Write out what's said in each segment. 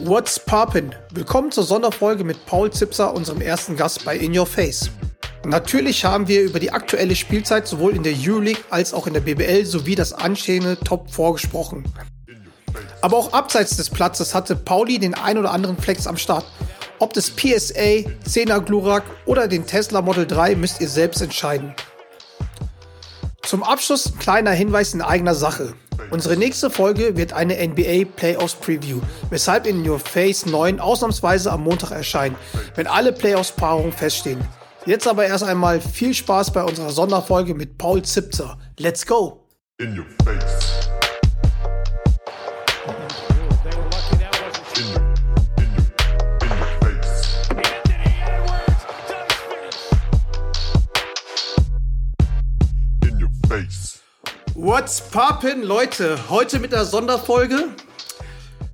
What's poppin'? Willkommen zur Sonderfolge mit Paul Zipser, unserem ersten Gast bei In Your Face. Natürlich haben wir über die aktuelle Spielzeit sowohl in der Euroleague als auch in der BBL sowie das anstehende Top 4 gesprochen. Aber auch abseits des Platzes hatte Pauli den ein oder anderen Flex am Start. Ob das PSA, 10er Glurak oder den Tesla Model 3 müsst ihr selbst entscheiden. Zum Abschluss ein kleiner Hinweis in eigener Sache. Unsere nächste Folge wird eine NBA Playoffs Preview, weshalb in Your Face 9 ausnahmsweise am Montag erscheint, wenn alle Playoffs-Paarungen feststehen. Jetzt aber erst einmal viel Spaß bei unserer Sonderfolge mit Paul Zipzer. Let's go! In your face. What's poppin', Leute? Heute mit der Sonderfolge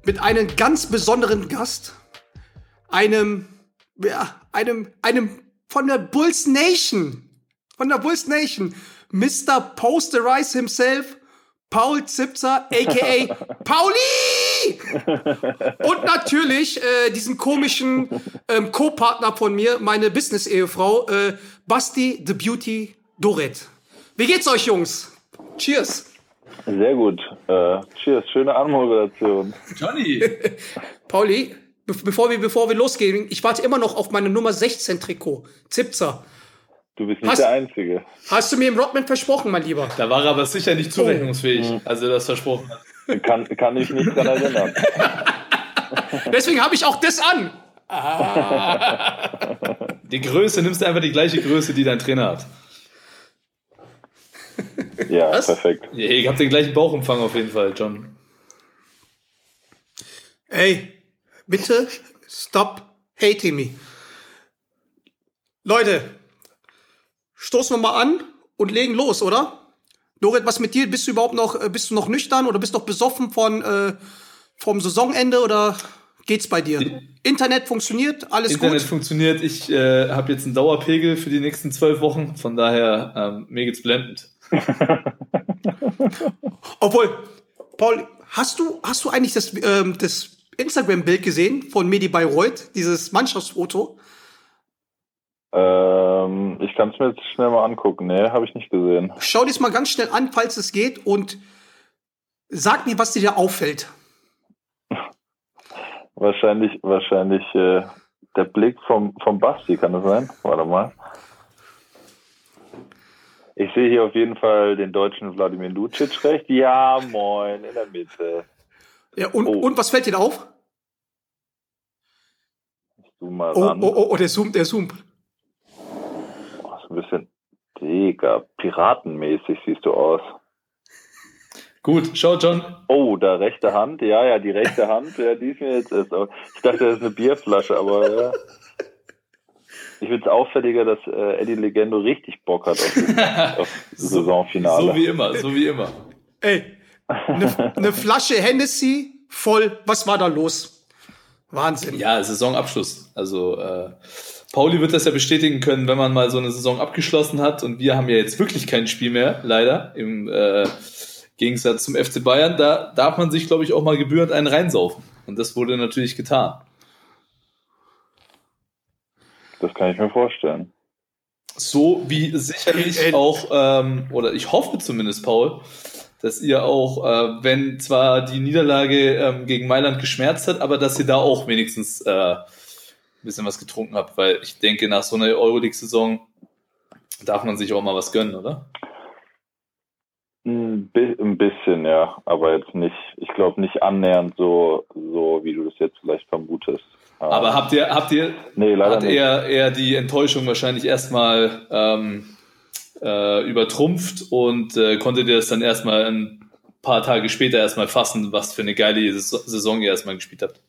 mit einem ganz besonderen Gast. Einem, ja, einem, einem von der Bulls Nation. Von der Bulls Nation. Mr. Posterize himself, Paul Zipzer, a.k.a. Pauli! Und natürlich äh, diesen komischen ähm, Co-Partner von mir, meine Business-Ehefrau, äh, Basti the Beauty Doret. Wie geht's euch, Jungs? Cheers. Sehr gut. Äh, cheers. Schöne Anmoderation. Johnny. Pauli, be bevor, wir, bevor wir losgehen, ich warte immer noch auf meine Nummer 16 Trikot. Zipzer. Du bist nicht hast, der Einzige. Hast du mir im Rodman versprochen, mein Lieber? Da war er aber sicher nicht zurechnungsfähig, oh. als er das versprochen hat. Kann, kann ich nicht dran erinnern. Deswegen habe ich auch das an. Ah. Die Größe, nimmst du einfach die gleiche Größe, die dein Trainer hat. Ja, Was? perfekt. Ich habe den gleichen Bauchumfang auf jeden Fall, John. Ey, bitte stop hating me. Leute, stoßen wir mal an und legen los, oder? Dorit, was mit dir? Bist du überhaupt noch, äh, bist du noch nüchtern oder bist du noch besoffen von, äh, vom Saisonende oder geht's bei dir? Internet funktioniert, alles Internet gut? Internet funktioniert. Ich äh, habe jetzt einen Dauerpegel für die nächsten zwölf Wochen. Von daher, ähm, mir geht's blendend. Obwohl, Paul, hast du, hast du eigentlich das, ähm, das Instagram-Bild gesehen von Medi Bayreuth, dieses Mannschaftsfoto? Ähm, ich kann es mir jetzt schnell mal angucken. Nee, habe ich nicht gesehen. Schau dir es mal ganz schnell an, falls es geht, und sag mir, was dir da auffällt. wahrscheinlich, wahrscheinlich äh, der Blick vom, vom Basti, kann das sein? Warte mal. Ich sehe hier auf jeden Fall den deutschen Wladimir Lucic recht. Ja, moin, in der Mitte. Ja, und, oh. und was fällt dir auf? Ich zoom mal oh, ran. Oh, oh, oh, der zoomt, der zoomt. Oh, so ein bisschen, Digga, piratenmäßig siehst du aus. Gut, schau, John. Oh, da rechte Hand, ja, ja, die rechte Hand, ja, die ist mir jetzt erst. Ich dachte, das ist eine Bierflasche, aber ja. Ich finde es auffälliger, dass äh, Eddie Legendo richtig Bock hat auf, das, auf Saisonfinale. So wie immer, so wie immer. Ey, eine ne Flasche Hennessy voll. Was war da los? Wahnsinn. Ja, Saisonabschluss. Also äh, Pauli wird das ja bestätigen können, wenn man mal so eine Saison abgeschlossen hat. Und wir haben ja jetzt wirklich kein Spiel mehr, leider, im äh, Gegensatz zum FC Bayern. Da darf man sich, glaube ich, auch mal gebührend einen reinsaufen. Und das wurde natürlich getan. Das kann ich mir vorstellen. So wie sicherlich äh, auch, ähm, oder ich hoffe zumindest, Paul, dass ihr auch, äh, wenn zwar die Niederlage ähm, gegen Mailand geschmerzt hat, aber dass ihr da auch wenigstens äh, ein bisschen was getrunken habt, weil ich denke, nach so einer Euroleague-Saison darf man sich auch mal was gönnen, oder? Ein bisschen, ja, aber jetzt nicht, ich glaube nicht annähernd so, so, wie du das jetzt vielleicht vermutest. Aber habt ihr, habt ihr, nee, hat er eher die Enttäuschung wahrscheinlich erstmal ähm, äh, übertrumpft und äh, konntet ihr das dann erstmal ein paar Tage später erstmal fassen, was für eine geile Saison ihr erstmal gespielt habt?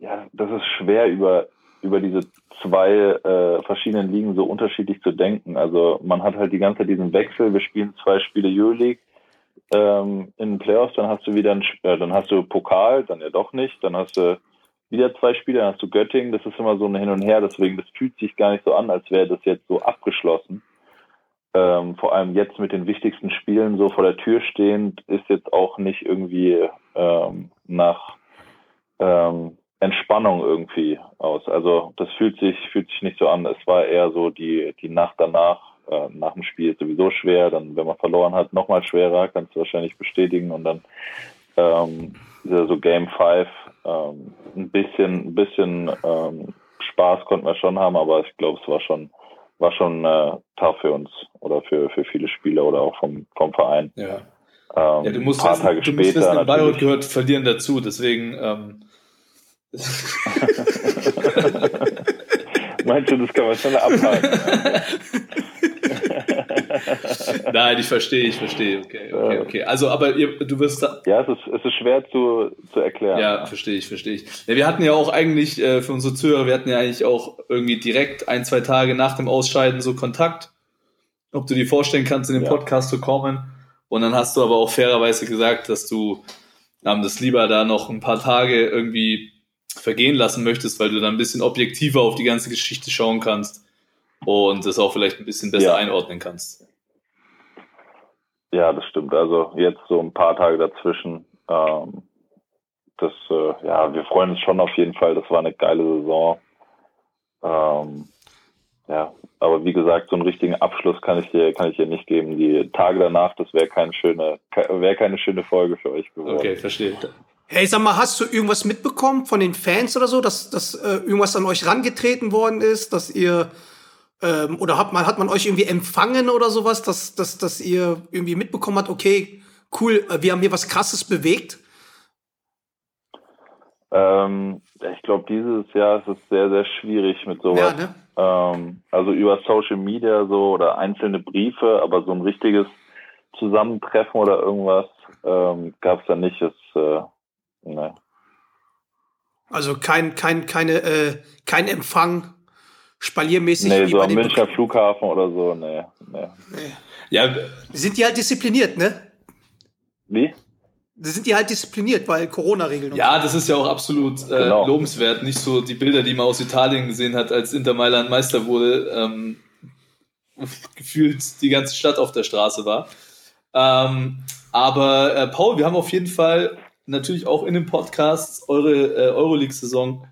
Ja, das ist schwer über, über diese zwei äh, verschiedenen Ligen so unterschiedlich zu denken. Also man hat halt die ganze Zeit diesen Wechsel, wir spielen zwei Spiele Euroleague, ähm, in den Playoffs, dann hast du wieder ein, äh, dann hast du Pokal, dann ja doch nicht, dann hast du wieder zwei Spiele, dann hast du Göttingen, das ist immer so ein Hin und Her, deswegen das fühlt sich gar nicht so an, als wäre das jetzt so abgeschlossen. ähm, vor allem jetzt mit den wichtigsten Spielen so vor der Tür stehend, ist jetzt auch nicht irgendwie ähm, nach ähm, Entspannung irgendwie aus. Also das fühlt sich, fühlt sich nicht so an. Es war eher so die, die Nacht danach, äh, nach dem Spiel ist sowieso schwer, dann wenn man verloren hat, nochmal schwerer, kannst du wahrscheinlich bestätigen und dann ähm, so Game 5, ähm, ein bisschen, ein bisschen ähm, Spaß konnten wir schon haben, aber ich glaube, es war schon war schon äh, tough für uns oder für, für viele Spieler oder auch vom, vom Verein. Ja. Ähm, ja, du musst paar wissen, Tage du später. Musst wissen, in Bayreuth gehört Verlieren dazu, deswegen. Ähm Meinst du, das kann man schon abhaken? Nein, ich verstehe, ich verstehe. Okay, okay, okay. Also, aber ihr, du wirst da. Ja, es ist, es ist schwer zu, zu erklären. Ja, verstehe ich, verstehe ich. Ja, wir hatten ja auch eigentlich, äh, für unsere Zuhörer, wir hatten ja eigentlich auch irgendwie direkt ein, zwei Tage nach dem Ausscheiden so Kontakt. Ob du dir vorstellen kannst, in den ja. Podcast zu kommen. Und dann hast du aber auch fairerweise gesagt, dass du ähm, das lieber da noch ein paar Tage irgendwie vergehen lassen möchtest, weil du dann ein bisschen objektiver auf die ganze Geschichte schauen kannst und das auch vielleicht ein bisschen besser ja. einordnen kannst. Ja, das stimmt. Also jetzt so ein paar Tage dazwischen. Ähm, das, äh, ja, wir freuen uns schon auf jeden Fall. Das war eine geile Saison. Ähm, ja, aber wie gesagt, so einen richtigen Abschluss kann ich dir, kann ich dir nicht geben. Die Tage danach, das wäre keine schöne, wäre keine schöne Folge für euch geworden. Okay, verstehe. Hey, sag mal, hast du irgendwas mitbekommen von den Fans oder so, dass, dass äh, irgendwas an euch rangetreten worden ist, dass ihr ähm, oder hat man, hat man euch irgendwie empfangen oder sowas, dass, dass, dass ihr irgendwie mitbekommen habt, okay, cool, äh, wir haben hier was Krasses bewegt? Ähm, ich glaube, dieses Jahr ist es sehr, sehr schwierig mit sowas. Ja, ne? ähm, also über Social Media so oder einzelne Briefe, aber so ein richtiges Zusammentreffen oder irgendwas ähm, gab es da nicht. Das, äh, ne. Also kein, kein, keine, äh, kein Empfang spaliermäßig. Nee, so am Münchner Flughafen oder so, nee, nee. nee. Ja, sind die halt diszipliniert, ne? Wie? sind die halt diszipliniert, weil Corona-Regeln. Ja, das ist ja auch absolut äh, genau. lobenswert. Nicht so die Bilder, die man aus Italien gesehen hat, als Inter Mailand Meister wurde, ähm, gefühlt die ganze Stadt auf der Straße war. Ähm, aber äh, Paul, wir haben auf jeden Fall natürlich auch in dem Podcast eure äh, Euroleague-Saison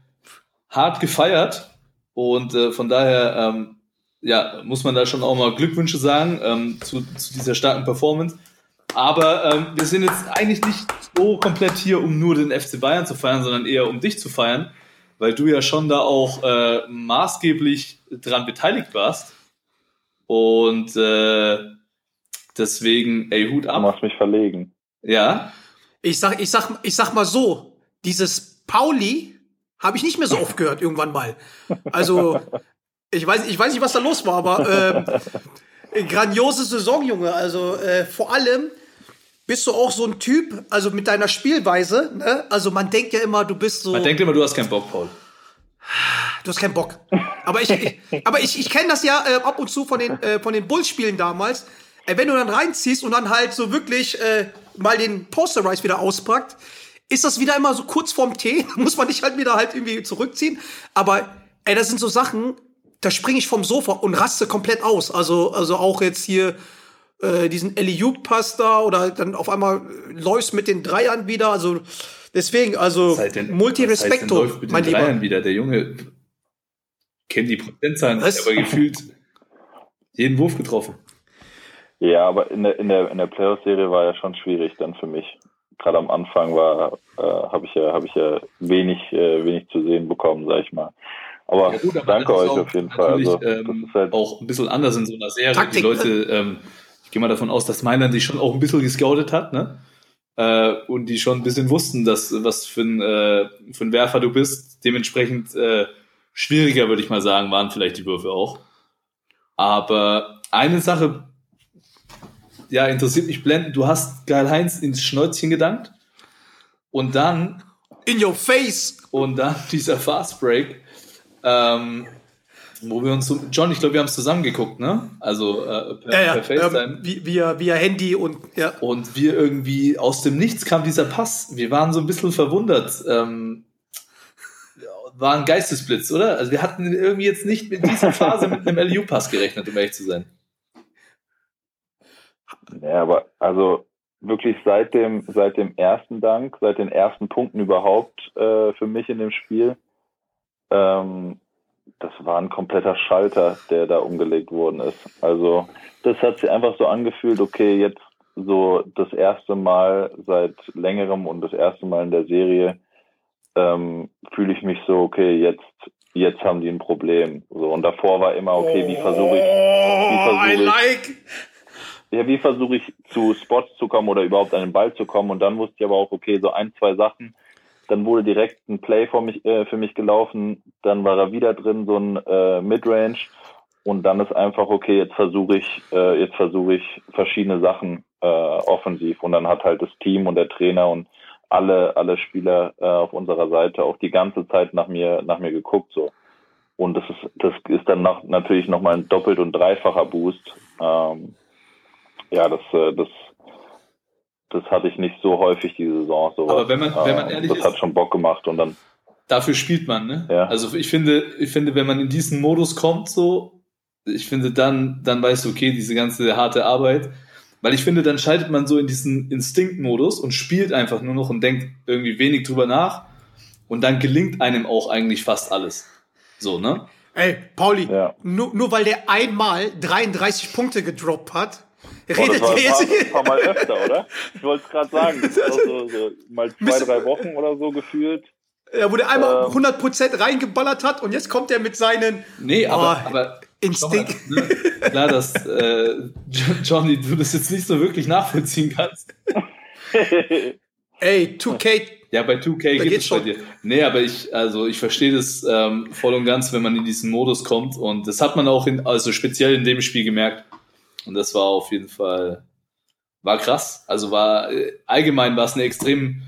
hart gefeiert. Und äh, von daher ähm, ja, muss man da schon auch mal Glückwünsche sagen ähm, zu, zu dieser starken Performance. Aber ähm, wir sind jetzt eigentlich nicht so komplett hier, um nur den FC Bayern zu feiern, sondern eher um dich zu feiern, weil du ja schon da auch äh, maßgeblich dran beteiligt warst. Und äh, deswegen, ey, Hut ab. Du machst mich verlegen. Ja. Ich sag, ich sag, ich sag mal so, dieses Pauli habe ich nicht mehr so oft gehört irgendwann mal. Also, ich weiß, ich weiß nicht, was da los war, aber ähm, grandiose Saison, Junge. Also äh, vor allem bist du auch so ein Typ, also mit deiner Spielweise, ne? Also man denkt ja immer, du bist so. Man denkt immer, du hast keinen Bock, Paul. Du hast keinen Bock. Aber ich, ich aber ich, ich kenne das ja äh, ab und zu von den, äh, von den Bulls-Spielen damals. Äh, wenn du dann reinziehst und dann halt so wirklich äh, mal den Posterize wieder auspackt, ist das wieder immer so kurz vorm Tee. muss man dich halt wieder halt irgendwie zurückziehen. Aber ey, das sind so Sachen, da springe ich vom Sofa und raste komplett aus. Also, also auch jetzt hier äh, diesen Eliup-Pass da oder dann auf einmal läufst mit den Dreiern wieder. Also deswegen, also Multi-Respecto, mein Lieber. Dreiern wieder. Der Junge kennt die Prozentzahlen, Was? aber gefühlt jeden Wurf getroffen. Ja, aber in der, in der, in der Playoff-Serie war ja schon schwierig dann für mich. Gerade am Anfang war, äh, habe ich ja, habe ich ja wenig, äh, wenig zu sehen bekommen, sag ich mal. Aber, ja, gut, aber danke euch auf jeden Fall. Also, ähm, halt auch ein bisschen anders in so einer Serie. Taktik, die Leute ne? ähm, ich gehe mal davon aus, dass Mailand sich schon auch ein bisschen gescoutet hat, ne? Äh, und die schon ein bisschen wussten, dass was für ein, äh, für ein Werfer du bist. Dementsprechend äh, schwieriger, würde ich mal sagen, waren vielleicht die Würfe auch. Aber eine Sache, ja, interessiert mich blendend. Du hast Geil Heinz ins Schnäuzchen gedankt und dann in your face und dann dieser Fast Break. Ähm, wo wir uns John, ich glaube, wir haben es zusammen geguckt, ne? Also äh, per, ja, ja, per FaceTime. Ähm, via, via Handy und ja. Und wir irgendwie aus dem Nichts kam dieser Pass. Wir waren so ein bisschen verwundert. Ähm, war ein Geistesblitz, oder? Also wir hatten irgendwie jetzt nicht mit dieser Phase mit einem LU-Pass gerechnet, um ehrlich zu sein. Ja, aber also wirklich seit dem, seit dem ersten Dank, seit den ersten Punkten überhaupt äh, für mich in dem Spiel, ähm, das war ein kompletter Schalter, der da umgelegt worden ist. Also das hat sich einfach so angefühlt, okay, jetzt so das erste Mal seit längerem und das erste Mal in der Serie ähm, fühle ich mich so, okay, jetzt jetzt haben die ein Problem. So und davor war immer, okay, wie versuche ich, wie versuche ich, like. Ja, wie versuche ich zu Spots zu kommen oder überhaupt an den Ball zu kommen und dann wusste ich aber auch, okay, so ein zwei Sachen dann wurde direkt ein Play für mich, äh, für mich gelaufen. Dann war er wieder drin, so ein äh, Midrange. Und dann ist einfach, okay, jetzt versuche ich, äh, jetzt versuche ich verschiedene Sachen äh, offensiv. Und dann hat halt das Team und der Trainer und alle, alle Spieler äh, auf unserer Seite auch die ganze Zeit nach mir, nach mir geguckt. So. Und das ist, das ist dann noch, natürlich nochmal ein doppelt und dreifacher Boost. Ähm, ja, das, äh, das das hatte ich nicht so häufig diese Saison. Sowas. Aber wenn man, wenn man ehrlich das ist, hat schon Bock gemacht und dann. Dafür spielt man, ne? Ja. Also ich finde, ich finde, wenn man in diesen Modus kommt, so, ich finde, dann, dann weißt du, okay, diese ganze harte Arbeit, weil ich finde, dann schaltet man so in diesen Instinktmodus und spielt einfach nur noch und denkt irgendwie wenig drüber nach und dann gelingt einem auch eigentlich fast alles. So, ne? Ey, Pauli, ja. nur, nur weil der einmal 33 Punkte gedroppt hat, Redet oh, das war ein paar, paar Mal öfter, oder? Ich wollte es gerade sagen. So, so mal zwei, drei Wochen oder so gefühlt. Ja, wo der einmal ähm, 100% reingeballert hat und jetzt kommt er mit seinen. Nee, aber, oh, aber Instinkt. Mal, ne? Klar, dass äh, Johnny, du das jetzt nicht so wirklich nachvollziehen kannst. Ey, 2K. Ja, bei 2K geht es bei dir. Nee, aber ich, also ich verstehe das ähm, voll und ganz, wenn man in diesen Modus kommt. Und das hat man auch in, also speziell in dem Spiel gemerkt. Und das war auf jeden Fall, war krass. Also war, äh, allgemein war es eine extrem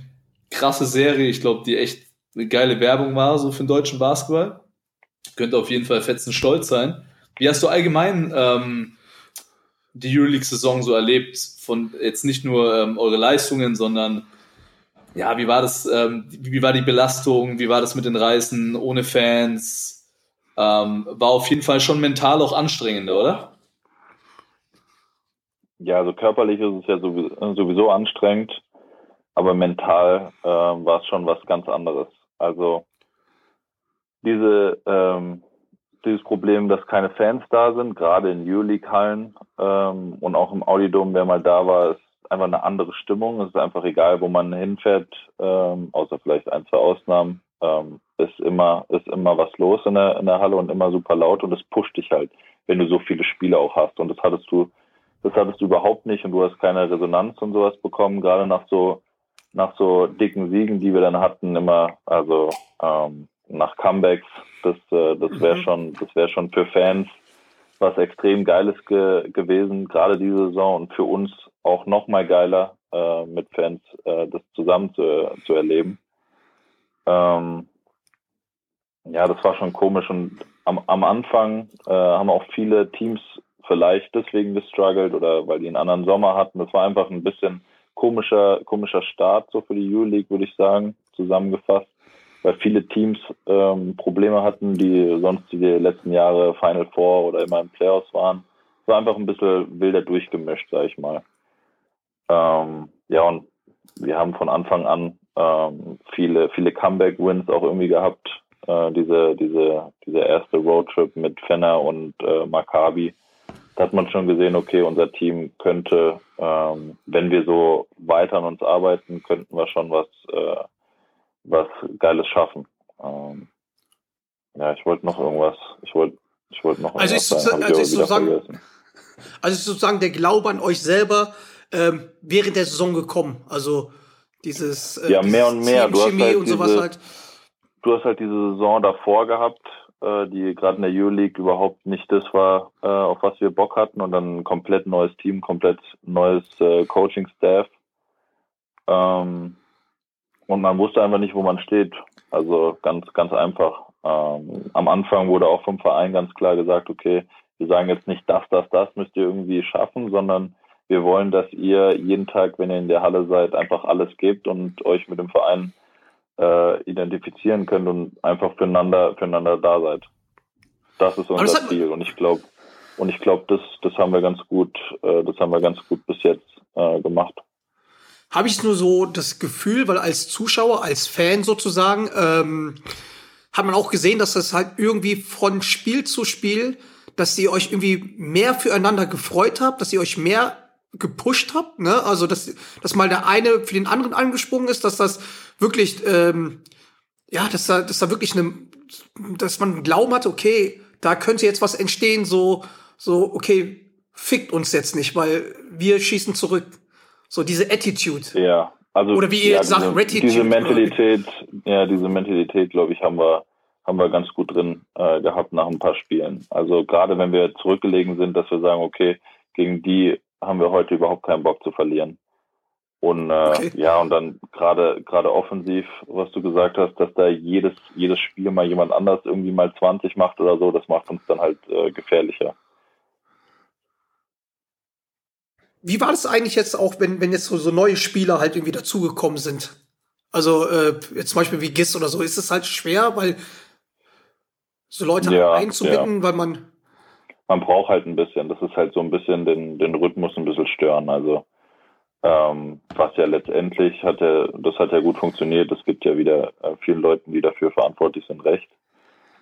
krasse Serie. Ich glaube, die echt eine geile Werbung war, so für den deutschen Basketball. Könnte auf jeden Fall fetzen stolz sein. Wie hast du allgemein ähm, die Euroleague-Saison so erlebt? Von jetzt nicht nur ähm, eure Leistungen, sondern ja, wie war das, ähm, wie war die Belastung, wie war das mit den Reisen ohne Fans? Ähm, war auf jeden Fall schon mental auch anstrengender, oder? Ja, also körperlich ist es ja sowieso, anstrengend, aber mental äh, war es schon was ganz anderes. Also diese ähm, dieses Problem, dass keine Fans da sind, gerade in Euroleague-Hallen ähm, und auch im Audidom, wer mal da war, ist einfach eine andere Stimmung. Es ist einfach egal, wo man hinfährt, ähm, außer vielleicht ein, zwei Ausnahmen. Ähm, ist immer ist immer was los in der in der Halle und immer super laut und es pusht dich halt, wenn du so viele Spiele auch hast. Und das hattest du das hattest du überhaupt nicht und du hast keine Resonanz und sowas bekommen, gerade nach so nach so dicken Siegen, die wir dann hatten, immer, also ähm, nach Comebacks, das, äh, das wäre mhm. schon, das wäre schon für Fans was extrem Geiles ge gewesen, gerade diese Saison und für uns auch noch mal geiler, äh, mit Fans äh, das zusammen zu, zu erleben. Ähm, ja, das war schon komisch und am, am Anfang äh, haben auch viele Teams vielleicht deswegen gestruggelt oder weil die einen anderen Sommer hatten. Das war einfach ein bisschen komischer, komischer Start so für die Euroleague, würde ich sagen, zusammengefasst, weil viele Teams ähm, Probleme hatten, die sonst die letzten Jahre Final Four oder immer in Playoffs waren. Es war einfach ein bisschen wilder durchgemischt, sag ich mal. Ähm, ja, und wir haben von Anfang an ähm, viele, viele Comeback-Wins auch irgendwie gehabt. Äh, diese, diese, diese erste Roadtrip mit Fenner und äh, Maccabi da hat man schon gesehen, okay, unser Team könnte, ähm, wenn wir so weiter an uns arbeiten, könnten wir schon was, äh, was Geiles schaffen. Ähm, ja, ich wollte noch irgendwas, ich wollte, ich wollte noch also irgendwas ist, sagen, also ist sozusagen, vergessen. Also ist sozusagen der Glaube an euch selber ähm, während der Saison gekommen. Also dieses äh, ja mehr und mehr. Du hast halt diese, halt. Du hast halt diese Saison davor gehabt, äh, die gerade in der Euroleague überhaupt nicht das war, äh, auf was wir Bock hatten und dann ein komplett neues Team, komplett neues äh, Coaching-Staff. Ähm, und man wusste einfach nicht, wo man steht. Also ganz, ganz einfach. Ähm, am Anfang wurde auch vom Verein ganz klar gesagt, okay, wir sagen jetzt nicht das, das, das müsst ihr irgendwie schaffen, sondern wir wollen, dass ihr jeden Tag, wenn ihr in der Halle seid, einfach alles gebt und euch mit dem Verein äh, identifizieren könnt und einfach füreinander, füreinander da seid. Das ist unser das Ziel. Und ich glaube, Und ich glaube, das, das haben wir ganz gut, äh, das haben wir ganz gut bis jetzt äh, gemacht. Habe ich nur so das Gefühl, weil als Zuschauer, als Fan sozusagen, ähm, hat man auch gesehen, dass das halt irgendwie von Spiel zu Spiel, dass ihr euch irgendwie mehr füreinander gefreut habt, dass ihr euch mehr gepusht habt, ne? Also dass, dass mal der eine für den anderen angesprungen ist, dass das wirklich, ähm, ja, dass da, dass da wirklich eine, dass man einen Glauben hatte, okay, da könnte jetzt was entstehen, so, so, okay, fickt uns jetzt nicht, weil wir schießen zurück. So diese Attitude. Ja, also oder wie ihr ja, jetzt sagt, diese, Retitude. diese Mentalität, ja, diese Mentalität, glaube ich, haben wir haben wir ganz gut drin äh, gehabt nach ein paar Spielen. Also gerade wenn wir zurückgelegen sind, dass wir sagen, okay, gegen die haben wir heute überhaupt keinen Bock zu verlieren. Und äh, okay. ja, und dann gerade gerade offensiv, was du gesagt hast, dass da jedes jedes Spiel mal jemand anders irgendwie mal 20 macht oder so, das macht uns dann halt äh, gefährlicher. Wie war das eigentlich jetzt auch, wenn wenn jetzt so, so neue Spieler halt irgendwie dazugekommen sind? Also äh, jetzt zum Beispiel wie GIS oder so, ist es halt schwer, weil so Leute ja, einzubinden, ja. weil man man braucht halt ein bisschen. Das ist halt so ein bisschen den den Rhythmus ein bisschen stören. Also ähm, was ja letztendlich hat ja, das hat ja gut funktioniert. Es gibt ja wieder äh, vielen Leuten, die dafür verantwortlich sind, recht.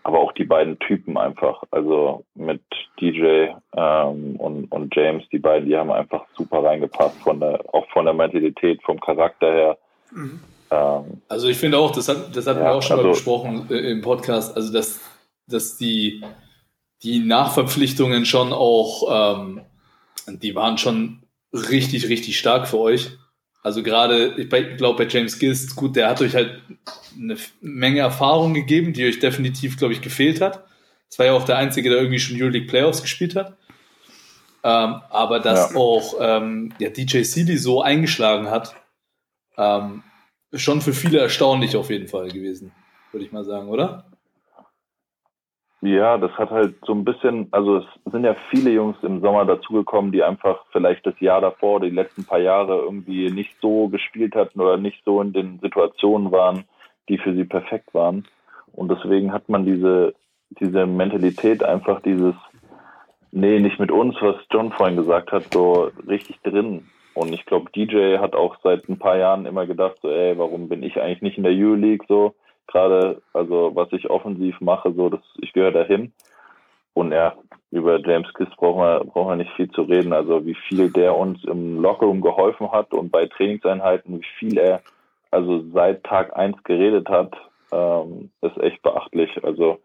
Aber auch die beiden Typen einfach, also mit DJ ähm, und, und James, die beiden, die haben einfach super reingepasst von der, auch von der Mentalität, vom Charakter her. Mhm. Ähm, also ich finde auch, das hat, das hatten ja, wir auch schon also, mal besprochen äh, im Podcast, also dass, dass die, die Nachverpflichtungen schon auch, ähm, die waren schon richtig, richtig stark für euch. Also gerade, ich glaube bei James Gist, gut, der hat euch halt eine Menge Erfahrung gegeben, die euch definitiv, glaube ich, gefehlt hat. Das war ja auch der Einzige, der irgendwie schon Euroleague Playoffs gespielt hat. Ähm, aber dass ja. auch ähm, ja, DJ Sealy so eingeschlagen hat, ähm, schon für viele erstaunlich auf jeden Fall gewesen, würde ich mal sagen, oder? Ja, das hat halt so ein bisschen, also es sind ja viele Jungs im Sommer dazugekommen, die einfach vielleicht das Jahr davor, die letzten paar Jahre irgendwie nicht so gespielt hatten oder nicht so in den Situationen waren, die für sie perfekt waren. Und deswegen hat man diese, diese Mentalität einfach dieses, nee, nicht mit uns, was John vorhin gesagt hat, so richtig drin. Und ich glaube, DJ hat auch seit ein paar Jahren immer gedacht, so, ey, warum bin ich eigentlich nicht in der U-League so? Gerade, also was ich offensiv mache, so dass ich gehöre dahin. Und ja, über James Kiss brauchen wir, brauchen wir nicht viel zu reden. Also wie viel der uns im Lockerroom geholfen hat und bei Trainingseinheiten, wie viel er also seit Tag eins geredet hat, ähm, ist echt beachtlich. Also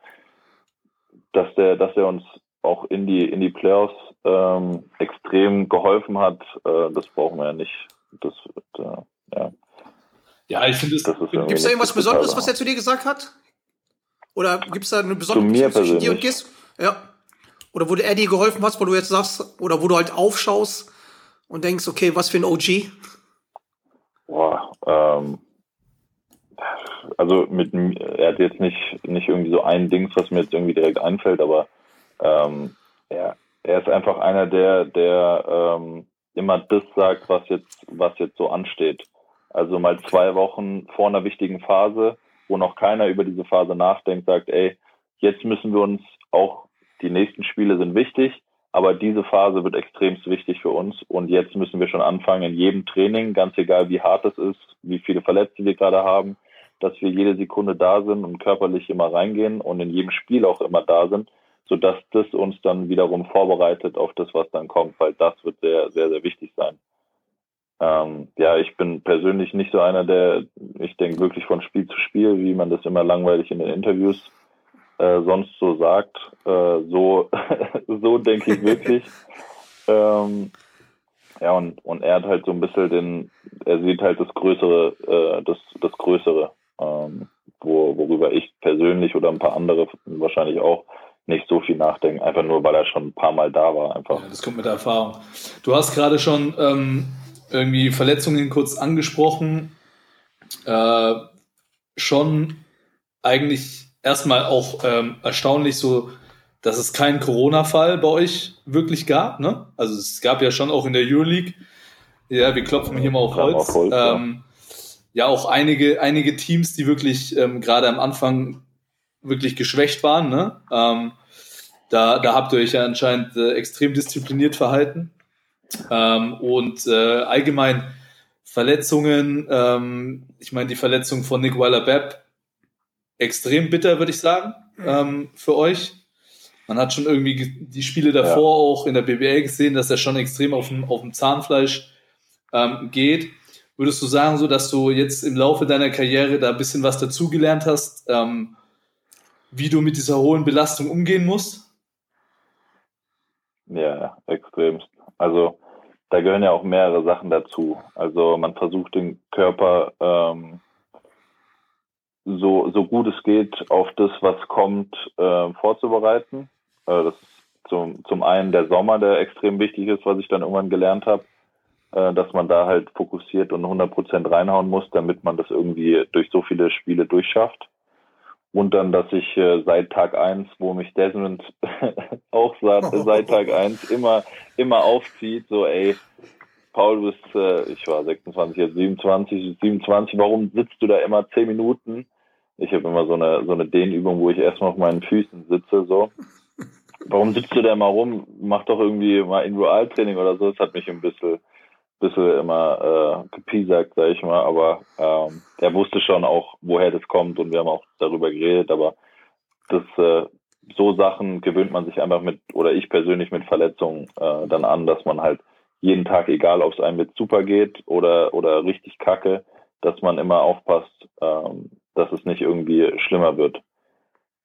dass der, dass er uns auch in die in die Playoffs ähm, extrem geholfen hat, äh, das brauchen wir ja nicht. Das äh, ja. Ja, ich finde es. Gibt es da irgendwas Besonderes, was er zu dir gesagt hat? Oder gibt es da eine besondere Beziehung zwischen dir und Gis? Ja. Oder wo er dir geholfen hat, wo du jetzt sagst, oder wo du halt aufschaust und denkst, okay, was für ein OG? Boah, ähm, also mit er hat jetzt nicht, nicht irgendwie so ein Ding, was mir jetzt irgendwie direkt einfällt, aber ähm, er, er ist einfach einer, der, der ähm, immer das sagt, was jetzt, was jetzt so ansteht. Also mal zwei Wochen vor einer wichtigen Phase, wo noch keiner über diese Phase nachdenkt, sagt, ey, jetzt müssen wir uns auch, die nächsten Spiele sind wichtig, aber diese Phase wird extremst wichtig für uns und jetzt müssen wir schon anfangen in jedem Training, ganz egal wie hart es ist, wie viele Verletzte wir gerade haben, dass wir jede Sekunde da sind und körperlich immer reingehen und in jedem Spiel auch immer da sind, sodass das uns dann wiederum vorbereitet auf das, was dann kommt, weil das wird sehr, sehr, sehr wichtig sein. Ähm, ja, ich bin persönlich nicht so einer, der, ich denke wirklich von Spiel zu Spiel, wie man das immer langweilig in den Interviews äh, sonst so sagt. Äh, so, so denke ich wirklich. ähm, ja, und, und er hat halt so ein bisschen den, er sieht halt das Größere, äh, das, das Größere, ähm, wo, worüber ich persönlich oder ein paar andere wahrscheinlich auch nicht so viel nachdenken, einfach nur weil er schon ein paar Mal da war. Einfach. Ja, das kommt mit der Erfahrung. Du hast gerade schon ähm, irgendwie Verletzungen kurz angesprochen. Äh, schon eigentlich erstmal auch ähm, erstaunlich so, dass es keinen Corona-Fall bei euch wirklich gab. Ne? Also es gab ja schon auch in der Euroleague, ja, wir klopfen hier mal auf Holz, Holz ähm, ja. ja. auch einige, einige Teams, die wirklich ähm, gerade am Anfang wirklich geschwächt waren. Ne? Ähm, Da, da habt ihr euch ja anscheinend äh, extrem diszipliniert verhalten. Ähm, und äh, allgemein Verletzungen, ähm, ich meine, die Verletzung von Nick Weiler-Bepp, extrem bitter, würde ich sagen, mhm. ähm, für euch. Man hat schon irgendwie die Spiele davor ja. auch in der BBL gesehen, dass er schon extrem auf dem, auf dem Zahnfleisch ähm, geht. Würdest du sagen, so dass du jetzt im Laufe deiner Karriere da ein bisschen was dazugelernt hast, ähm, wie du mit dieser hohen Belastung umgehen musst? Ja, extremst. Also da gehören ja auch mehrere Sachen dazu. Also man versucht den Körper ähm, so, so gut es geht auf das, was kommt, äh, vorzubereiten. Äh, das ist zum, zum einen der Sommer, der extrem wichtig ist, was ich dann irgendwann gelernt habe, äh, dass man da halt fokussiert und 100% reinhauen muss, damit man das irgendwie durch so viele Spiele durchschafft. Und dann, dass ich äh, seit Tag eins, wo mich Desmond auch sagt, seit Tag eins immer, immer aufzieht, so ey, Paul, du bist, äh, ich war 26, jetzt 27, 27, warum sitzt du da immer 10 Minuten? Ich habe immer so eine, so eine Dehnübung, wo ich erstmal auf meinen Füßen sitze, so. Warum sitzt du da immer rum? Mach doch irgendwie mal Individualtraining oder so. Das hat mich ein bisschen, bisschen immer äh, gepiesackt, sag ich mal, aber ähm, er wusste schon auch, woher das kommt und wir haben auch darüber geredet, aber das äh, so Sachen gewöhnt man sich einfach mit, oder ich persönlich mit Verletzungen äh, dann an, dass man halt jeden Tag, egal ob es einem mit super geht oder, oder richtig kacke, dass man immer aufpasst, ähm, dass es nicht irgendwie schlimmer wird.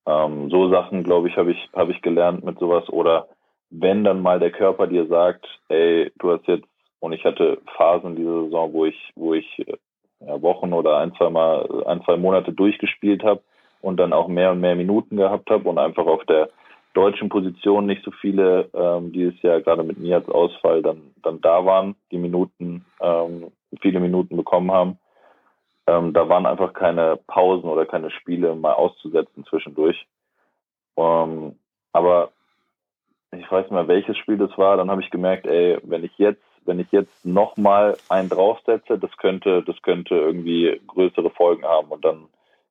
Ähm, so Sachen, glaube ich, habe ich, habe ich gelernt mit sowas. Oder wenn dann mal der Körper dir sagt, ey, du hast jetzt und ich hatte Phasen dieser Saison, wo ich, wo ich äh, ja, Wochen oder ein, zwei Mal, ein, zwei Monate durchgespielt habe und dann auch mehr und mehr Minuten gehabt habe und einfach auf der deutschen Position nicht so viele ähm, dieses Jahr gerade mit mir als Ausfall dann, dann da waren, die Minuten, ähm, viele Minuten bekommen haben. Ähm, da waren einfach keine Pausen oder keine Spiele mal auszusetzen zwischendurch. Ähm, aber ich weiß nicht mehr, welches Spiel das war, dann habe ich gemerkt, ey, wenn ich jetzt wenn ich jetzt nochmal einen draufsetze, das könnte, das könnte irgendwie größere Folgen haben. Und dann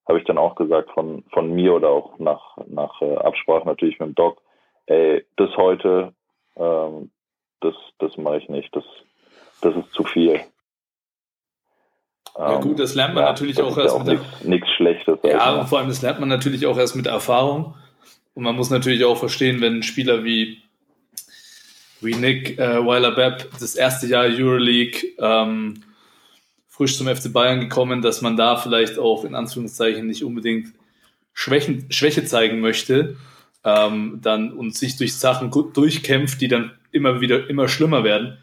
habe ich dann auch gesagt von, von mir oder auch nach, nach äh, Absprache natürlich mit dem Doc, ey, das heute, ähm, das, das mache ich nicht. Das, das ist zu viel. Ja gut, das lernt man ja, natürlich auch erst ja auch mit nichts Schlechtes. Ja, vor allem das lernt man natürlich auch erst mit Erfahrung. Und man muss natürlich auch verstehen, wenn ein Spieler wie wie Nick äh, Weiler-Bepp das erste Jahr Euroleague ähm, frisch zum FC Bayern gekommen, dass man da vielleicht auch in Anführungszeichen nicht unbedingt Schwächen, Schwäche zeigen möchte, ähm, dann und sich durch Sachen durchkämpft, die dann immer wieder immer schlimmer werden,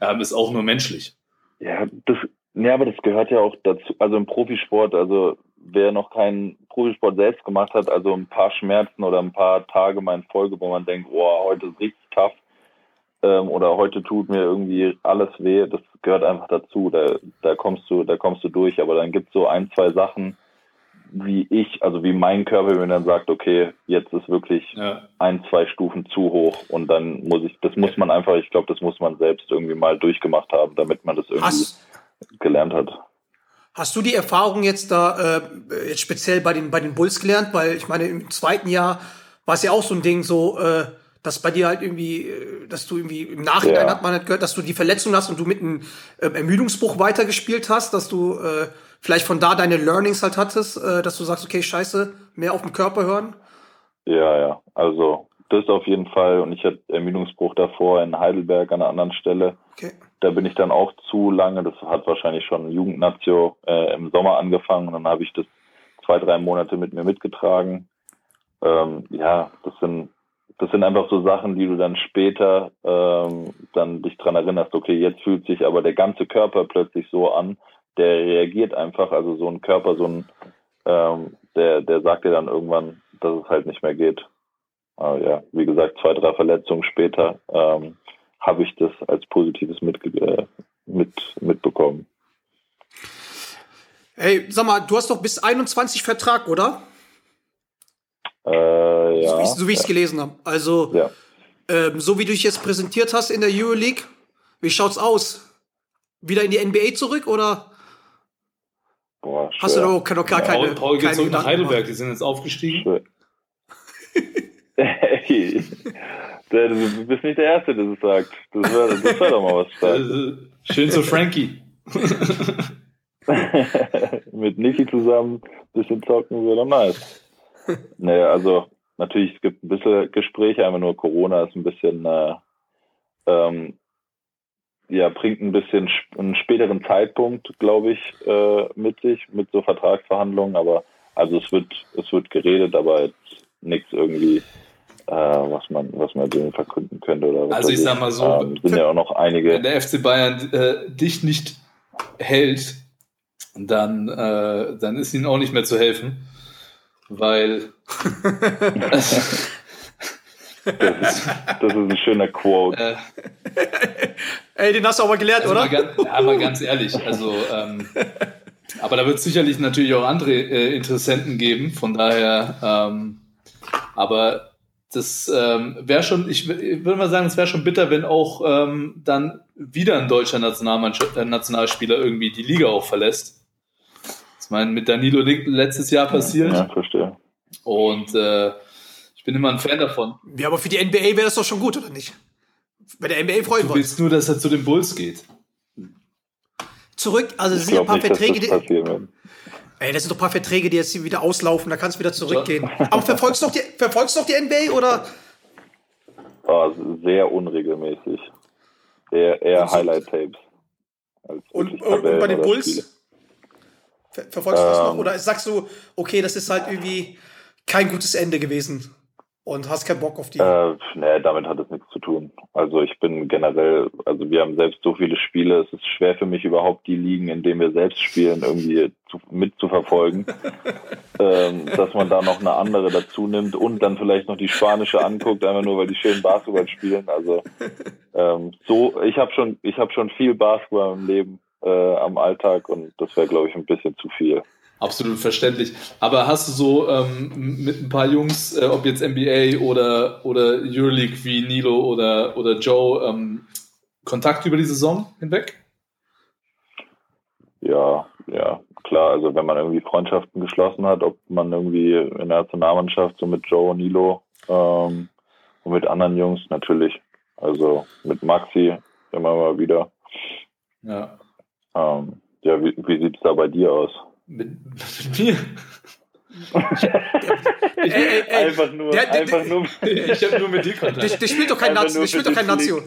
ähm, ist auch nur menschlich. Ja, das, ja, aber das gehört ja auch dazu. Also im Profisport, also wer noch keinen Profisport selbst gemacht hat, also ein paar Schmerzen oder ein paar Tage mal in Folge, wo man denkt, boah, heute ist richtig tough, ähm, oder heute tut mir irgendwie alles weh, das gehört einfach dazu. Da, da kommst du, da kommst du durch. Aber dann gibt es so ein, zwei Sachen, wie ich, also wie mein Körper mir dann sagt, okay, jetzt ist wirklich ja. ein, zwei Stufen zu hoch und dann muss ich, das muss man einfach, ich glaube, das muss man selbst irgendwie mal durchgemacht haben, damit man das irgendwie hast, gelernt hat. Hast du die Erfahrung jetzt da äh, jetzt speziell bei den bei den Bulls gelernt? Weil ich meine, im zweiten Jahr war es ja auch so ein Ding, so äh, dass bei dir halt irgendwie, äh, dass du irgendwie im Nachhinein ja. hat man halt gehört, dass du die Verletzung hast und du mit einem äh, Ermüdungsbruch weitergespielt hast, dass du äh, vielleicht von da deine Learnings halt hattest, äh, dass du sagst, okay, scheiße, mehr auf den Körper hören? Ja, ja, also das auf jeden Fall. Und ich hatte Ermüdungsbruch davor in Heidelberg an einer anderen Stelle. Okay. Da bin ich dann auch zu lange, das hat wahrscheinlich schon Jugendnazio äh, im Sommer angefangen und dann habe ich das zwei, drei Monate mit mir mitgetragen. Ähm, ja, das sind das sind einfach so Sachen, die du dann später ähm, dann dich dran erinnerst, okay, jetzt fühlt sich aber der ganze Körper plötzlich so an, der reagiert einfach, also so ein Körper, so ein, ähm, der, der sagt dir dann irgendwann, dass es halt nicht mehr geht. Aber ja, wie gesagt, zwei, drei Verletzungen später ähm, habe ich das als Positives mit, äh, mit, mitbekommen. Hey, sag mal, du hast doch bis 21 Vertrag, oder? Äh, ja, so, wie, so wie ich es gelesen habe. Also, ja. ähm, so wie du dich jetzt präsentiert hast in der Euroleague, wie schaut's aus? Wieder in die NBA zurück oder? Boah, Hast du doch, noch gar keine. Paul, Paul geht zurück nach Heidelberg, die sind jetzt aufgestiegen. du bist nicht der Erste, der das sagt. Das wäre das wär doch mal was stark. Schön zu Frankie. Mit Niki zusammen ein bisschen zocken wäre doch nice. Naja, also natürlich, es gibt ein bisschen Gespräche, einfach nur Corona ist ein bisschen, äh, ähm, ja, bringt ein bisschen einen späteren Zeitpunkt, glaube ich, äh, mit sich, mit so Vertragsverhandlungen, aber also es wird, es wird geredet, aber jetzt nichts irgendwie, äh, was man, was man denen verkünden könnte oder was Also ich sag mal so, ähm, sind ja auch noch einige. Wenn der FC Bayern äh, dich nicht hält, dann, äh, dann ist ihnen auch nicht mehr zu helfen weil. das, ist, das ist ein schöner Quote. Äh, Ey, den hast du aber gelernt, also oder? Mal ganz, ja, mal ganz ehrlich. Also, ähm, aber da wird es sicherlich natürlich auch andere äh, Interessenten geben. Von daher, ähm, aber das ähm, wäre schon, ich, ich würde mal sagen, es wäre schon bitter, wenn auch ähm, dann wieder ein deutscher äh, Nationalspieler irgendwie die Liga auch verlässt. Ich meine, mit Danilo letztes Jahr passiert. Ja, verstehe. Und äh, ich bin immer ein Fan davon. Ja, aber für die NBA wäre das doch schon gut, oder nicht? Bei der NBA freuen wir uns. Du willst nur, dass er zu den Bulls geht. Zurück, also es sind ja ein paar nicht, Verträge, die. Ey, das sind doch ein paar Verträge, die jetzt wieder auslaufen, da kannst du wieder zurückgehen. Aber verfolgst du noch die, verfolgst noch die NBA oder? Oh, sehr unregelmäßig. Eher, eher Highlight-Tapes. Und, und, und, bei den Bulls? Spiele. Verfolgst du das noch? Ähm. Oder sagst du, okay, das ist halt irgendwie kein gutes Ende gewesen und hast keinen Bock auf die? Äh, nee, damit hat es nichts zu tun. Also ich bin generell, also wir haben selbst so viele Spiele, es ist schwer für mich überhaupt die Ligen, in denen wir selbst spielen, irgendwie zu, mitzuverfolgen. ähm, dass man da noch eine andere dazu nimmt und dann vielleicht noch die spanische anguckt, einfach nur weil die schön Basketball spielen. Also ähm, so, ich habe schon, ich habe schon viel Basketball im Leben äh, am Alltag und das wäre, glaube ich, ein bisschen zu viel. Absolut verständlich. Aber hast du so ähm, mit ein paar Jungs, äh, ob jetzt NBA oder, oder Euroleague wie Nilo oder, oder Joe, ähm, Kontakt über die Saison hinweg? Ja, ja, klar. Also wenn man irgendwie Freundschaften geschlossen hat, ob man irgendwie in der Nationalmannschaft so mit Joe und Nilo ähm, und mit anderen Jungs natürlich. Also mit Maxi immer mal wieder. Ja. Ähm, ja, wie, wie sieht es da bei dir aus? Mit, mit mir? ey, ey, ey, einfach nur, der, der, einfach nur. ich habe nur mit dir Kontakt. Der, der spielt doch kein Nazio. Der spielt doch kein Nazio.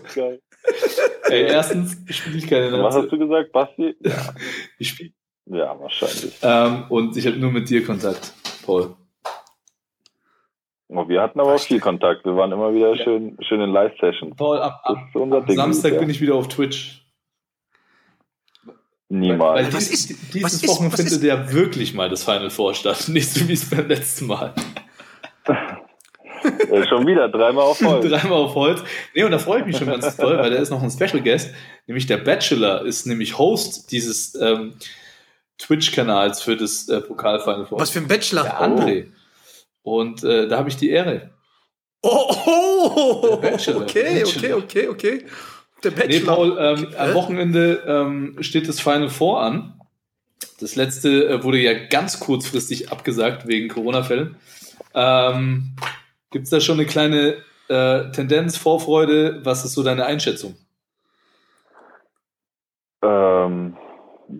Ey, erstens spiele ich keine Nazio. Was hast du gesagt, Basti? Ja. Ich spiele. Ja, wahrscheinlich. Ähm, und ich habe nur mit dir Kontakt, Paul. Wir hatten aber auch viel Kontakt. Wir waren immer wieder ja. schön, schön in Live-Sessions. Paul, ab, ab, ab Samstag bin ich wieder auf Twitch. Niemals. Weil, weil was dies, ist, dieses was Wochen ist, findet ist, ja wirklich mal das Final Four statt, nicht so wie es beim letzten Mal. ja, schon wieder, dreimal auf Holz. dreimal auf Holz. Nee, und da freue ich mich schon ganz toll, weil da ist noch ein Special Guest, nämlich der Bachelor ist nämlich Host dieses ähm, Twitch-Kanals für das äh, Pokal-Final Four. Was für ein Bachelor? Der André. Oh. Und äh, da habe ich die Ehre. Oh, oh, okay, okay, okay, okay. Der Bachelor. Nee, Paul, ähm, okay. am Wochenende ähm, steht das Final Four an. Das letzte äh, wurde ja ganz kurzfristig abgesagt wegen Corona-Fällen. Ähm, Gibt es da schon eine kleine äh, Tendenz, Vorfreude? Was ist so deine Einschätzung? Ähm,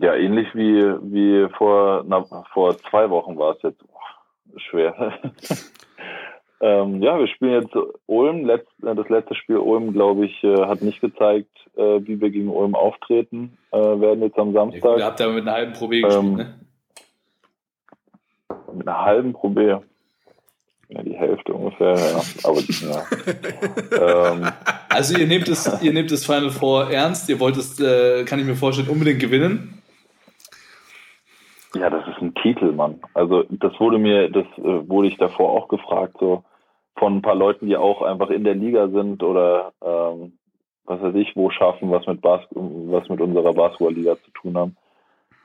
ja, ähnlich wie, wie vor, na, vor zwei Wochen war es jetzt. Oh, schwer. Ähm, ja, wir spielen jetzt Ulm. Letzt, äh, das letzte Spiel Ulm, glaube ich, äh, hat nicht gezeigt, äh, wie wir gegen Ulm auftreten äh, werden jetzt am Samstag. Ja, ihr habt aber mit einer halben Probe gespielt, ähm, ne? Mit einer halben Probe. Ja, die Hälfte ungefähr, ja. Aber, ja. ähm, also ihr nehmt es, ihr nehmt das Final Four ernst, ihr wollt es, äh, kann ich mir vorstellen, unbedingt gewinnen. Ja, das ist ein Titel, Mann. Also das wurde mir, das äh, wurde ich davor auch gefragt, so von ein paar Leuten, die auch einfach in der Liga sind oder ähm, was weiß ich, wo schaffen, was mit Bas was mit unserer Basketballliga zu tun haben.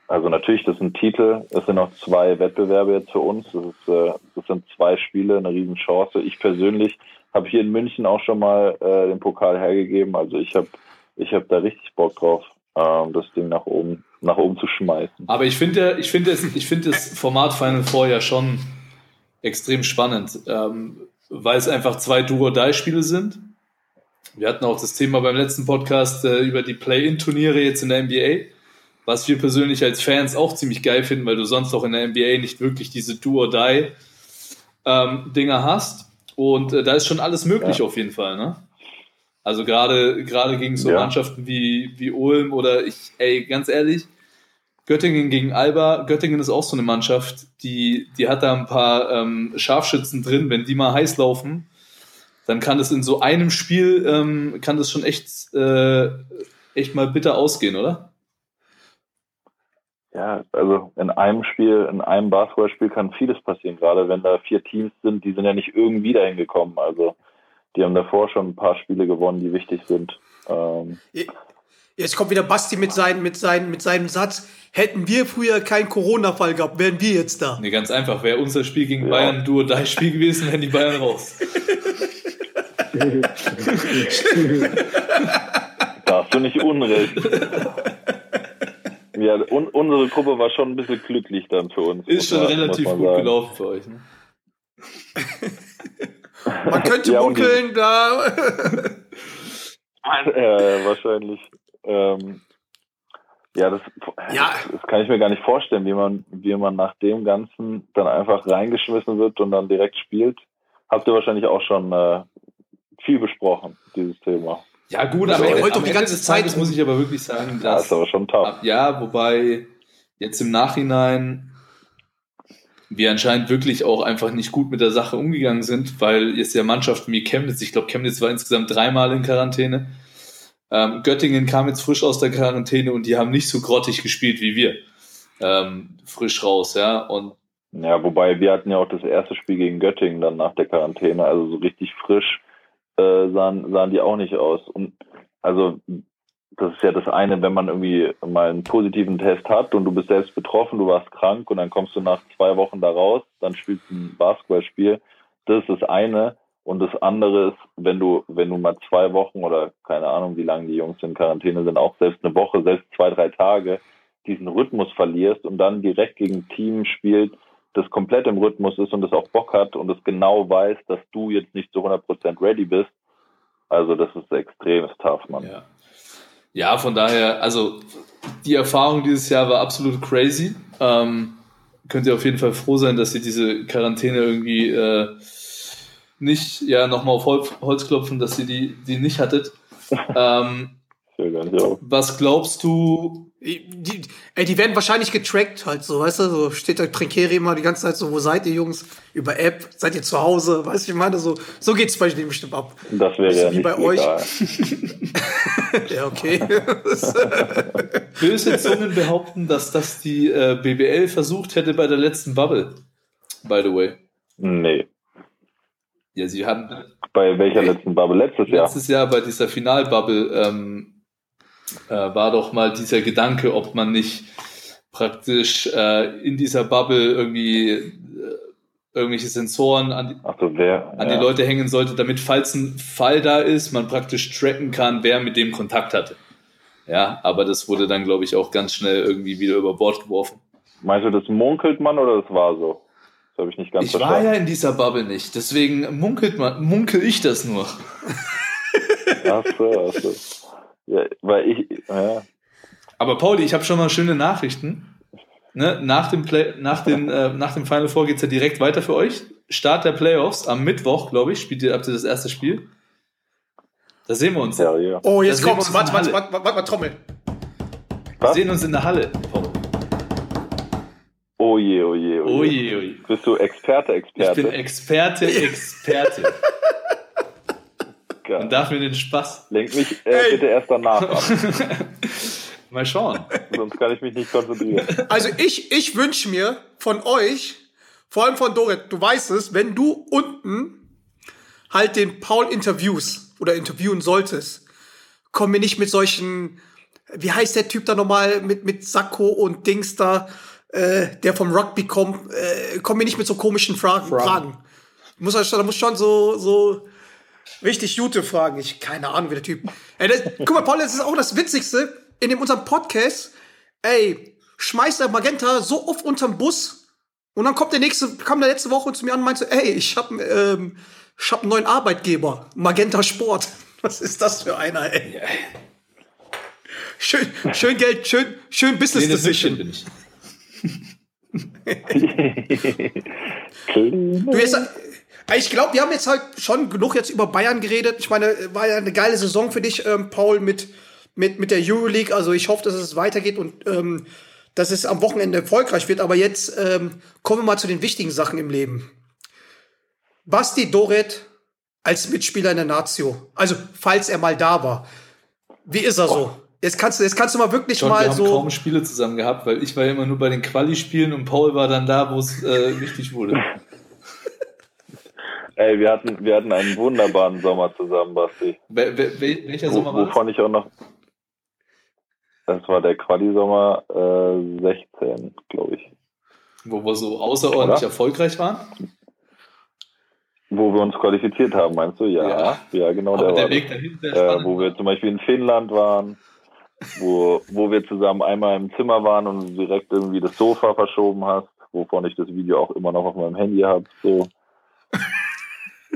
Also natürlich, das ein Titel. Es sind noch zwei Wettbewerbe jetzt für uns. Das, ist, äh, das sind zwei Spiele, eine Riesenchance. Ich persönlich habe hier in München auch schon mal äh, den Pokal hergegeben. Also ich habe ich hab da richtig Bock drauf, ähm, das Ding nach oben nach oben zu schmeißen. Aber ich finde, ich finde ich finde das Format Final Four ja schon extrem spannend. Ähm, weil es einfach zwei Duo-Die-Spiele sind. Wir hatten auch das Thema beim letzten Podcast äh, über die Play-In-Turniere jetzt in der NBA, was wir persönlich als Fans auch ziemlich geil finden, weil du sonst auch in der NBA nicht wirklich diese Do-or-Die ähm, hast. Und äh, da ist schon alles möglich ja. auf jeden Fall, ne? Also gerade gerade gegen so ja. Mannschaften wie, wie Ulm oder ich, ey, ganz ehrlich, Göttingen gegen Alba. Göttingen ist auch so eine Mannschaft, die, die hat da ein paar ähm, Scharfschützen drin. Wenn die mal heiß laufen, dann kann es in so einem Spiel, ähm, kann das schon echt, äh, echt mal bitter ausgehen, oder? Ja, also in einem Spiel, in einem Basketballspiel kann vieles passieren, gerade wenn da vier Teams sind, die sind ja nicht irgendwie dahin gekommen. Also die haben davor schon ein paar Spiele gewonnen, die wichtig sind. Ähm, Jetzt kommt wieder Basti mit, sein, mit, sein, mit seinem Satz. Hätten wir früher keinen Corona-Fall gehabt, wären wir jetzt da. Nee, ganz einfach. Wäre unser Spiel gegen ja. Bayern du dein Spiel gewesen, wären die Bayern raus. da hast du nicht Unrecht. Ja, un unsere Gruppe war schon ein bisschen glücklich dann für uns. Ist schon man, relativ gut sagen. gelaufen für euch. Ne? man könnte ja, munkeln, da. ja, wahrscheinlich. Ähm, ja, das, ja. Das, kann ich mir gar nicht vorstellen, wie man, wie man nach dem Ganzen dann einfach reingeschmissen wird und dann direkt spielt. Habt ihr wahrscheinlich auch schon äh, viel besprochen, dieses Thema. Ja, gut, aber also, heute die ganze Zeit, das muss ich aber wirklich sagen, das ist aber schon tough. Ja, wobei jetzt im Nachhinein wir anscheinend wirklich auch einfach nicht gut mit der Sache umgegangen sind, weil jetzt ja Mannschaften wie Chemnitz, ich glaube, Chemnitz war insgesamt dreimal in Quarantäne, ähm, Göttingen kam jetzt frisch aus der Quarantäne und die haben nicht so grottig gespielt wie wir. Ähm, frisch raus, ja. Und ja, wobei wir hatten ja auch das erste Spiel gegen Göttingen dann nach der Quarantäne, also so richtig frisch äh, sahen, sahen die auch nicht aus. Und also das ist ja das eine, wenn man irgendwie mal einen positiven Test hat und du bist selbst betroffen, du warst krank und dann kommst du nach zwei Wochen da raus, dann spielst du ein Basketballspiel. Das ist das eine. Und das andere ist, wenn du, wenn du mal zwei Wochen oder keine Ahnung, wie lange die Jungs in Quarantäne sind, auch selbst eine Woche, selbst zwei, drei Tage, diesen Rhythmus verlierst und dann direkt gegen ein Team spielt, das komplett im Rhythmus ist und das auch Bock hat und das genau weiß, dass du jetzt nicht zu 100% ready bist. Also das ist extremes tough, Mann. Ja. ja, von daher, also die Erfahrung dieses Jahr war absolut crazy. Ähm, könnt ihr auf jeden Fall froh sein, dass ihr diese Quarantäne irgendwie äh, nicht ja nochmal auf Holz klopfen, dass ihr die, die nicht hattet. ähm, was glaubst du? Die, ey, die werden wahrscheinlich getrackt, halt so, weißt du, so steht der Trinkeri immer die ganze Zeit so, wo seid ihr Jungs? Über App, seid ihr zu Hause? Weißt du, ich meine, so, so geht's bei denen bestimmt ab. Das wäre ja wie bei euch. ja, okay. Böse Zungen behaupten, dass das die äh, BBL versucht hätte bei der letzten Bubble. By the way. Nee. Ja, sie haben. Bei welcher letzten Bubble? Letztes Jahr? Letztes Jahr bei dieser Finalbubble ähm, äh, war doch mal dieser Gedanke, ob man nicht praktisch äh, in dieser Bubble irgendwie äh, irgendwelche Sensoren an, die, so, wer, an ja. die Leute hängen sollte, damit, falls ein Fall da ist, man praktisch tracken kann, wer mit dem Kontakt hatte. Ja, aber das wurde dann, glaube ich, auch ganz schnell irgendwie wieder über Bord geworfen. Meinst du, das munkelt man oder das war so? Habe ich nicht ganz ich verstanden. Ich war ja in dieser Bubble nicht, deswegen munkelt man, munkel ich das nur. ach so, ach so. Ja, weil ich, ja. Aber Pauli, ich habe schon mal schöne Nachrichten. Ne? Nach, dem Play, nach, den, äh, nach dem Final Four geht es ja direkt weiter für euch. Start der Playoffs am Mittwoch, glaube ich, spielt ihr, habt ihr das erste Spiel. Da sehen wir uns. Ja, ja. Oh, jetzt kommt's. Warte, warte, warte, warte, warte, Trommel. Wir sehen uns in der Halle, Paul. Oh je, oh je, oh je. Oh je, oh je. Bist du Experte, Experte? Ich bin Experte, Experte. Man darf mir den Spaß. Lenk mich äh, bitte erst danach ab. Mal schauen. Sonst kann ich mich nicht konzentrieren. Also ich, ich wünsche mir von euch, vor allem von Dorit, du weißt es, wenn du unten halt den Paul interviews oder interviewen solltest, komm mir nicht mit solchen, wie heißt der Typ da nochmal, mit, mit Sakko und Dings da, äh, der vom Rugby kommt, äh, komm mir nicht mit so komischen Fragen. Fragen. Fragen. Muss, da muss schon so, so richtig gute Fragen. Ich keine Ahnung, wie der Typ. Ey, das, guck mal, Paul, das ist auch das Witzigste in dem, unserem Podcast. Ey, schmeißt der Magenta so oft unterm Bus Und dann kommt der nächste, kam der letzte Woche zu mir an und meinte, ey, ich habe ähm, ich hab einen neuen Arbeitgeber, Magenta Sport. Was ist das für einer, ey? Schön, schön Geld, schön, schön Business nee, Decision. Bin ich. Du jetzt, ich glaube, wir haben jetzt halt schon genug jetzt über Bayern geredet. Ich meine, war ja eine geile Saison für dich, ähm, Paul, mit, mit, mit der Euroleague. Also ich hoffe, dass es weitergeht und ähm, dass es am Wochenende erfolgreich wird. Aber jetzt ähm, kommen wir mal zu den wichtigen Sachen im Leben. Basti Doret als Mitspieler in der Nazio. Also, falls er mal da war. Wie ist er so? Jetzt kannst du, jetzt kannst du mal wirklich John, mal wir so. haben kaum Spiele zusammen gehabt, weil ich war ja immer nur bei den Quali-Spielen und Paul war dann da, wo es äh, wichtig wurde. Ey, wir hatten, wir hatten einen wunderbaren Sommer zusammen, Basti. Wel, wel, welcher Sommer war Wovon das? ich auch noch. Das war der Quali-Sommer äh, 16, glaube ich. Wo wir so außerordentlich Oder? erfolgreich waren? Wo wir uns qualifiziert haben, meinst du? Ja, ja, ja genau. Aber der, der Weg dahin, der äh, Wo wir zum Beispiel in Finnland waren, wo, wo wir zusammen einmal im Zimmer waren und direkt irgendwie das Sofa verschoben hast, wovon ich das Video auch immer noch auf meinem Handy habe. So.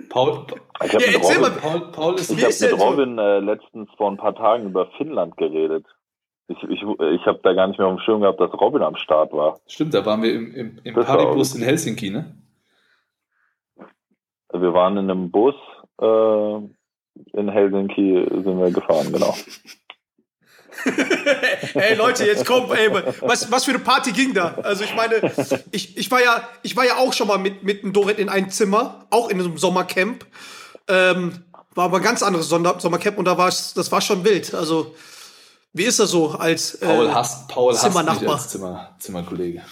Paul, ich habe ja, mit Robin, Paul, Paul ist, ich hab mit Robin äh, letztens vor ein paar Tagen über Finnland geredet. Ich, ich, ich habe da gar nicht mehr auf dem Schirm gehabt, dass Robin am Start war. Stimmt, da waren wir im, im, im Partybus in Helsinki, ne? Wir waren in einem Bus äh, in Helsinki, sind wir gefahren, genau. ey Leute, jetzt kommt, ey, was, was für eine Party ging da? Also ich meine, ich, ich, war, ja, ich war ja auch schon mal mit, mit einem Dorit in einem Zimmer, auch in einem Sommercamp. Ähm, war aber ein ganz anderes Sommercamp und da war das war schon wild. Also wie ist er so als äh, Paul hasst, Paul Zimmernachbar? Hasst Zimmer, Zimmerkollege.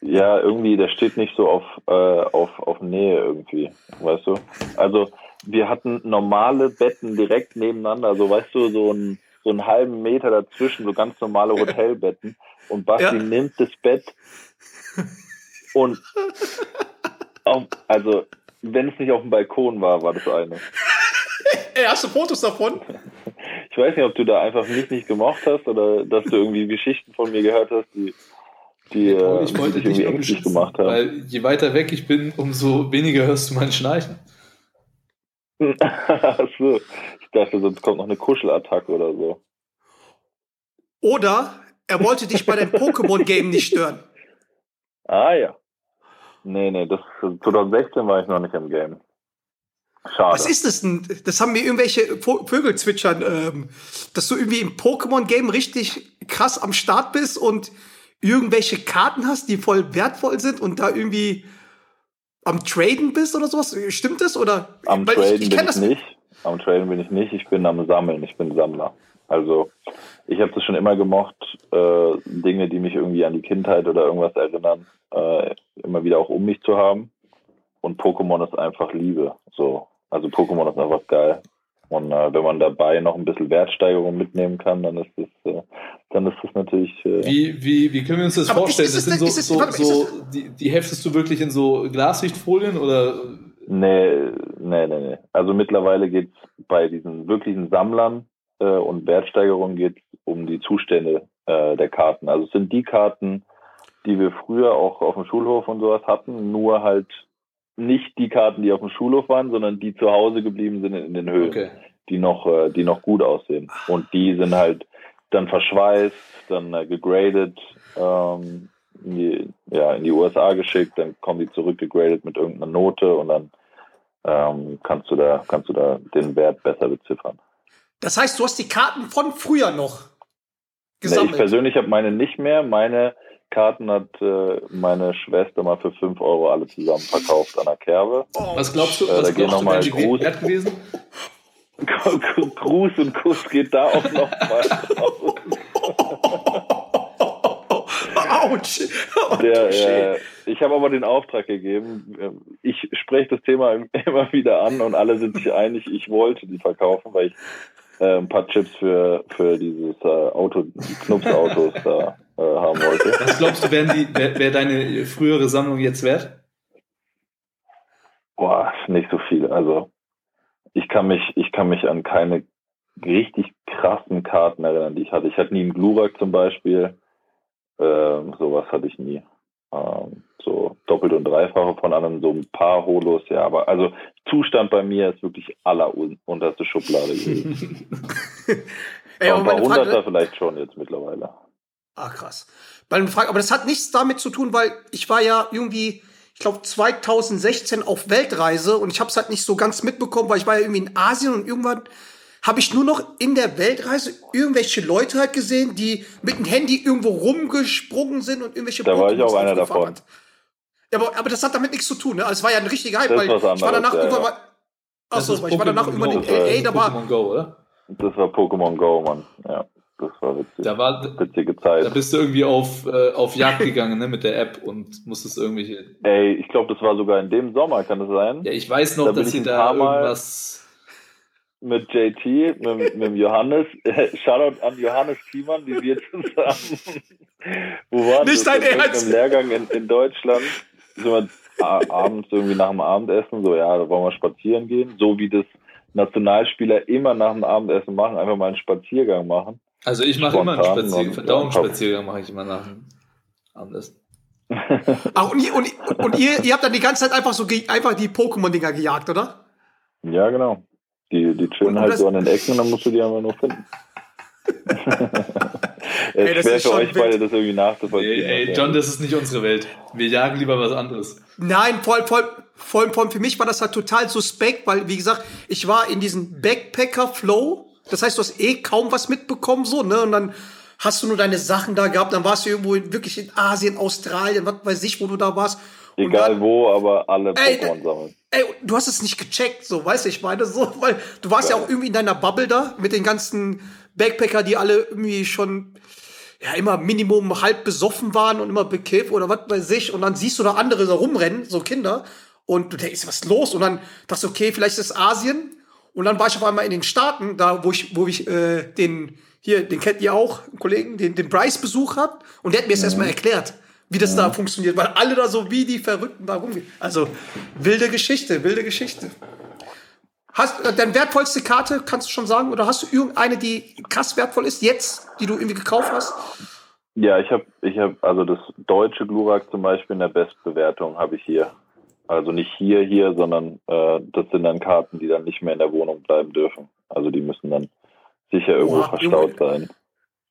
Ja, irgendwie, der steht nicht so auf, äh, auf, auf Nähe irgendwie, weißt du? Also wir hatten normale Betten direkt nebeneinander, so weißt du, so, ein, so einen halben Meter dazwischen, so ganz normale Hotelbetten. Und Basti ja. nimmt das Bett und auf, also wenn es nicht auf dem Balkon war, war das eine. Ey, hast du Fotos davon? Ich weiß nicht, ob du da einfach mich nicht gemocht hast oder dass du irgendwie Geschichten von mir gehört hast, die, die nee, ich wollte dich irgendwie ängstlich gemacht haben. Weil je weiter weg ich bin, umso weniger hörst du mein Schnarchen. Achso, ich dachte, sonst kommt noch eine Kuschelattacke oder so. Oder er wollte dich bei deinem Pokémon-Game nicht stören. Ah ja. Nee, nee, das, 2016 war ich noch nicht im Game. Schade. Was ist das denn? Das haben mir irgendwelche Vögel zwitschern, ähm, dass du irgendwie im Pokémon-Game richtig krass am Start bist und irgendwelche Karten hast, die voll wertvoll sind und da irgendwie am Traden bist oder sowas? Stimmt das? Oder? Am Weil Traden ich, ich bin ich nicht. Am Traden bin ich nicht. Ich bin am Sammeln. Ich bin Sammler. Also ich habe das schon immer gemocht, äh, Dinge, die mich irgendwie an die Kindheit oder irgendwas erinnern, äh, immer wieder auch um mich zu haben. Und Pokémon ist einfach Liebe. So, also Pokémon ist einfach geil. Und äh, wenn man dabei noch ein bisschen Wertsteigerung mitnehmen kann, dann ist das, äh, dann ist das natürlich. Äh wie, wie, wie können wir uns das Aber vorstellen? Ist, ist das, das sind so, so, so die, die heftest du wirklich in so Glassichtfolien oder? Nee, nee, nee, nee. Also mittlerweile geht es bei diesen wirklichen Sammlern äh, und Wertsteigerung geht um die Zustände äh, der Karten. Also es sind die Karten, die wir früher auch auf dem Schulhof und sowas hatten, nur halt nicht die Karten, die auf dem Schulhof waren, sondern die zu Hause geblieben sind in den Höhlen, okay. die noch, äh, die noch gut aussehen. Und die sind halt dann verschweißt, dann äh, gegradet, ähm, in die, ja, in die USA geschickt, dann kommen die zurück gegradet mit irgendeiner Note und dann ähm, kannst du da, kannst du da den Wert besser beziffern. Das heißt, du hast die Karten von früher noch gesammelt? Nee, ich persönlich habe meine nicht mehr. Meine Karten hat äh, meine Schwester mal für 5 Euro alle zusammen verkauft an der Kerbe. Oh, was glaubst du, äh, was da glaubst noch mal Gruß, wert gewesen? Gruß und Kuss geht da auch noch mal Autsch! Der, äh, ich habe aber den Auftrag gegeben. Ich spreche das Thema immer wieder an und alle sind sich einig, ich wollte die verkaufen, weil ich äh, ein paar Chips für, für dieses äh, Auto, Knupsautos da äh, haben wollte. Was glaubst du, wäre wär, wär deine frühere Sammlung jetzt wert? Boah, nicht so viel. Also ich kann mich, ich kann mich an keine richtig krassen Karten erinnern, die ich hatte. Ich hatte nie einen Glurak zum Beispiel. Ähm, sowas hatte ich nie. Ähm, so doppelt und dreifache von anderen, so ein paar Holos, ja. Aber also Zustand bei mir ist wirklich allerunterste Schublade gewesen. Ey, aber ein paar Hunderter vielleicht schon jetzt mittlerweile. Ah, krass. Frage, aber das hat nichts damit zu tun, weil ich war ja irgendwie, ich glaube 2016 auf Weltreise und ich habe es halt nicht so ganz mitbekommen, weil ich war ja irgendwie in Asien und irgendwann habe ich nur noch in der Weltreise irgendwelche Leute halt gesehen, die mit dem Handy irgendwo rumgesprungen sind und irgendwelche Da war ich auch einer davon. Hat. Ja, aber, aber das hat damit nichts zu tun. Ne? Also es war ja ein richtiger Hype, weil ich war danach ja, irgendwann mal. Achso, ich war danach irgendwann in LA, da war. Pokémon Go, oder? Das war Pokémon Go, Mann. Ja. Das war witzig. Da war, witzige Zeit. Da bist du irgendwie auf, äh, auf Jagd gegangen, ne, mit der App und musstest irgendwelche. Ey, ich glaube, das war sogar in dem Sommer, kann das sein? Ja, ich weiß noch, da dass sie da irgendwas. Mit JT, mit, mit Johannes. Shoutout an Johannes Thiemann, wie wir zusammen. Wo waren Nicht dein Ernst? Im Lehrgang in, in Deutschland. Sind wir abends irgendwie nach dem Abendessen, so, ja, da wollen wir spazieren gehen. So wie das Nationalspieler immer nach dem Abendessen machen, einfach mal einen Spaziergang machen. Also ich mache immer einen Spaziergang, Verdauungsspaziergang mache ich immer nach dem Abendessen. Ach, und, ihr, und, und ihr, ihr habt dann die ganze Zeit einfach so einfach die Pokémon-Dinger gejagt, oder? Ja, genau. Die, die chillen halt so an den Ecken und dann musst du die einfach nur finden. es ist schwer für euch wild. beide, das irgendwie nachzuvollziehen. Ey, ey, John, das ist nicht unsere Welt. Wir jagen lieber was anderes. Nein, voll, voll, voll, voll. Für mich war das halt total suspekt, weil, wie gesagt, ich war in diesem Backpacker-Flow das heißt, du hast eh kaum was mitbekommen, so, ne? Und dann hast du nur deine Sachen da gehabt, dann warst du irgendwo in, wirklich in Asien, Australien, was weiß ich, wo du da warst. Egal dann, wo, aber alle Pokémon sammeln. Ey, du hast es nicht gecheckt, so, weißt du, ich meine, so, weil du warst ja. ja auch irgendwie in deiner Bubble da mit den ganzen Backpacker, die alle irgendwie schon ja immer Minimum halb besoffen waren und immer bekifft oder was weiß ich und dann siehst du da andere so rumrennen, so Kinder und du denkst, was ist los? Und dann dachtest du, okay, vielleicht ist es Asien und dann war ich auf einmal in den Staaten, da wo ich, wo ich äh, den, hier, den kennt ihr auch, einen Kollegen, den, den Bryce besucht habt. Und der hat mir das mhm. erstmal erklärt, wie das ja. da funktioniert, weil alle da so wie die Verrückten da rumgehen. Also wilde Geschichte, wilde Geschichte. Hast äh, deine wertvollste Karte, kannst du schon sagen? Oder hast du irgendeine, die krass wertvoll ist, jetzt, die du irgendwie gekauft hast? Ja, ich habe, ich habe, also das deutsche Glurak zum Beispiel in der Bestbewertung habe ich hier. Also nicht hier, hier, sondern äh, das sind dann Karten, die dann nicht mehr in der Wohnung bleiben dürfen. Also die müssen dann sicher irgendwo Boah, verstaut Junge. sein.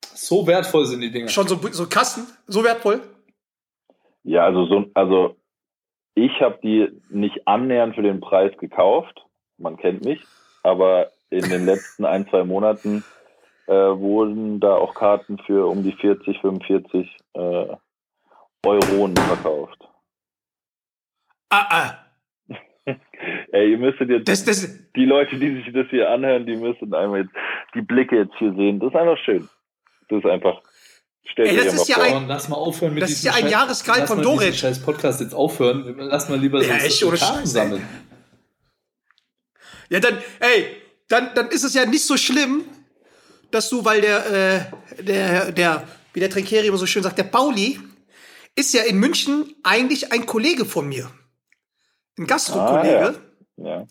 So wertvoll sind die Dinger. Schon so, so Kasten? So wertvoll? Ja, also so, also ich habe die nicht annähernd für den Preis gekauft. Man kennt mich. Aber in den letzten ein, zwei Monaten äh, wurden da auch Karten für um die 40, 45 äh, Euronen verkauft. Ah, ah. Ey, ihr müsstet jetzt, das, das, die Leute, die sich das hier anhören, die müssen einmal jetzt die Blicke jetzt hier sehen. Das ist einfach schön. Das ist einfach, stellt Ey, das ist ja vor. Ein, lass mal aufhören mit Das ist ja ein Jahresgehalt von Dorit. scheiß Podcast jetzt aufhören. Lass mal lieber ja, so echt, sammeln. Ja, dann, ey, dann, dann ist es ja nicht so schlimm, dass du, weil der, äh, der, der, wie der Trinkieri immer so schön sagt, der Pauli ist ja in München eigentlich ein Kollege von mir ein Gastro-Kollege. Ah, ja. ja.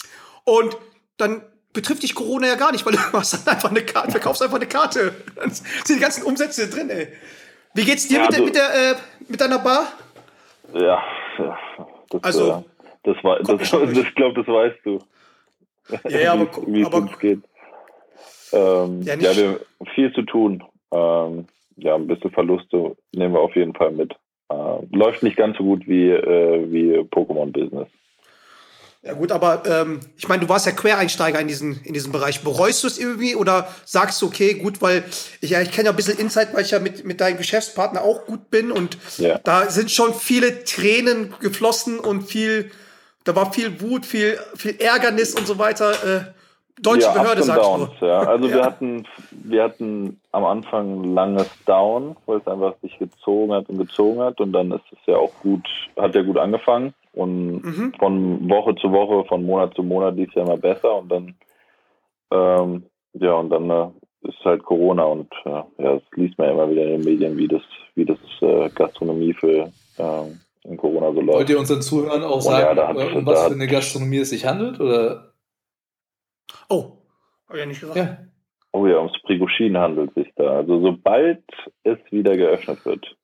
Und dann betrifft dich Corona ja gar nicht, weil du hast einfach eine Karte, verkaufst einfach eine Karte. Dann sind die ganzen Umsätze drin, ey. Wie geht's dir ja, mit, der, mit, der, äh, mit deiner Bar? Ja, ja das, also, äh, das, war, das, ich glaube, das weißt du. Ja, ja, aber, wie es uns geht. Ähm, ja, ja, wir haben viel zu tun. Ähm, ja, ein bisschen Verluste nehmen wir auf jeden Fall mit. Äh, läuft nicht ganz so gut wie, äh, wie Pokémon Business. Ja gut, aber ähm, ich meine, du warst ja Quereinsteiger in diesen, in diesem Bereich. Bereust du es irgendwie oder sagst du, okay, gut, weil ich, ja, ich kenne ja ein bisschen Insight, weil ich ja mit, mit deinem Geschäftspartner auch gut bin und ja. da sind schon viele Tränen geflossen und viel, da war viel Wut, viel, viel Ärgernis und so weiter. Äh, deutsche ja, Behörde, sagst du. Ja. Also wir hatten, wir hatten am Anfang ein langes Down, weil es einfach sich gezogen hat und gezogen hat und dann ist es ja auch gut, hat ja gut angefangen und mhm. von Woche zu Woche, von Monat zu Monat lief es ja immer besser und dann, ähm, ja, und dann äh, ist halt Corona und äh, ja, das liest man ja immer wieder in den Medien, wie das, wie das äh, Gastronomie für ähm, in Corona so läuft. Wollt ihr unseren Zuhörern auch sagen, ja, hat, um was für eine Gastronomie es sich handelt? Oder? Oh, habe ich ja nicht gesagt. Ja. Oh ja, ums Prigoshin handelt sich da. Also sobald es wieder geöffnet wird,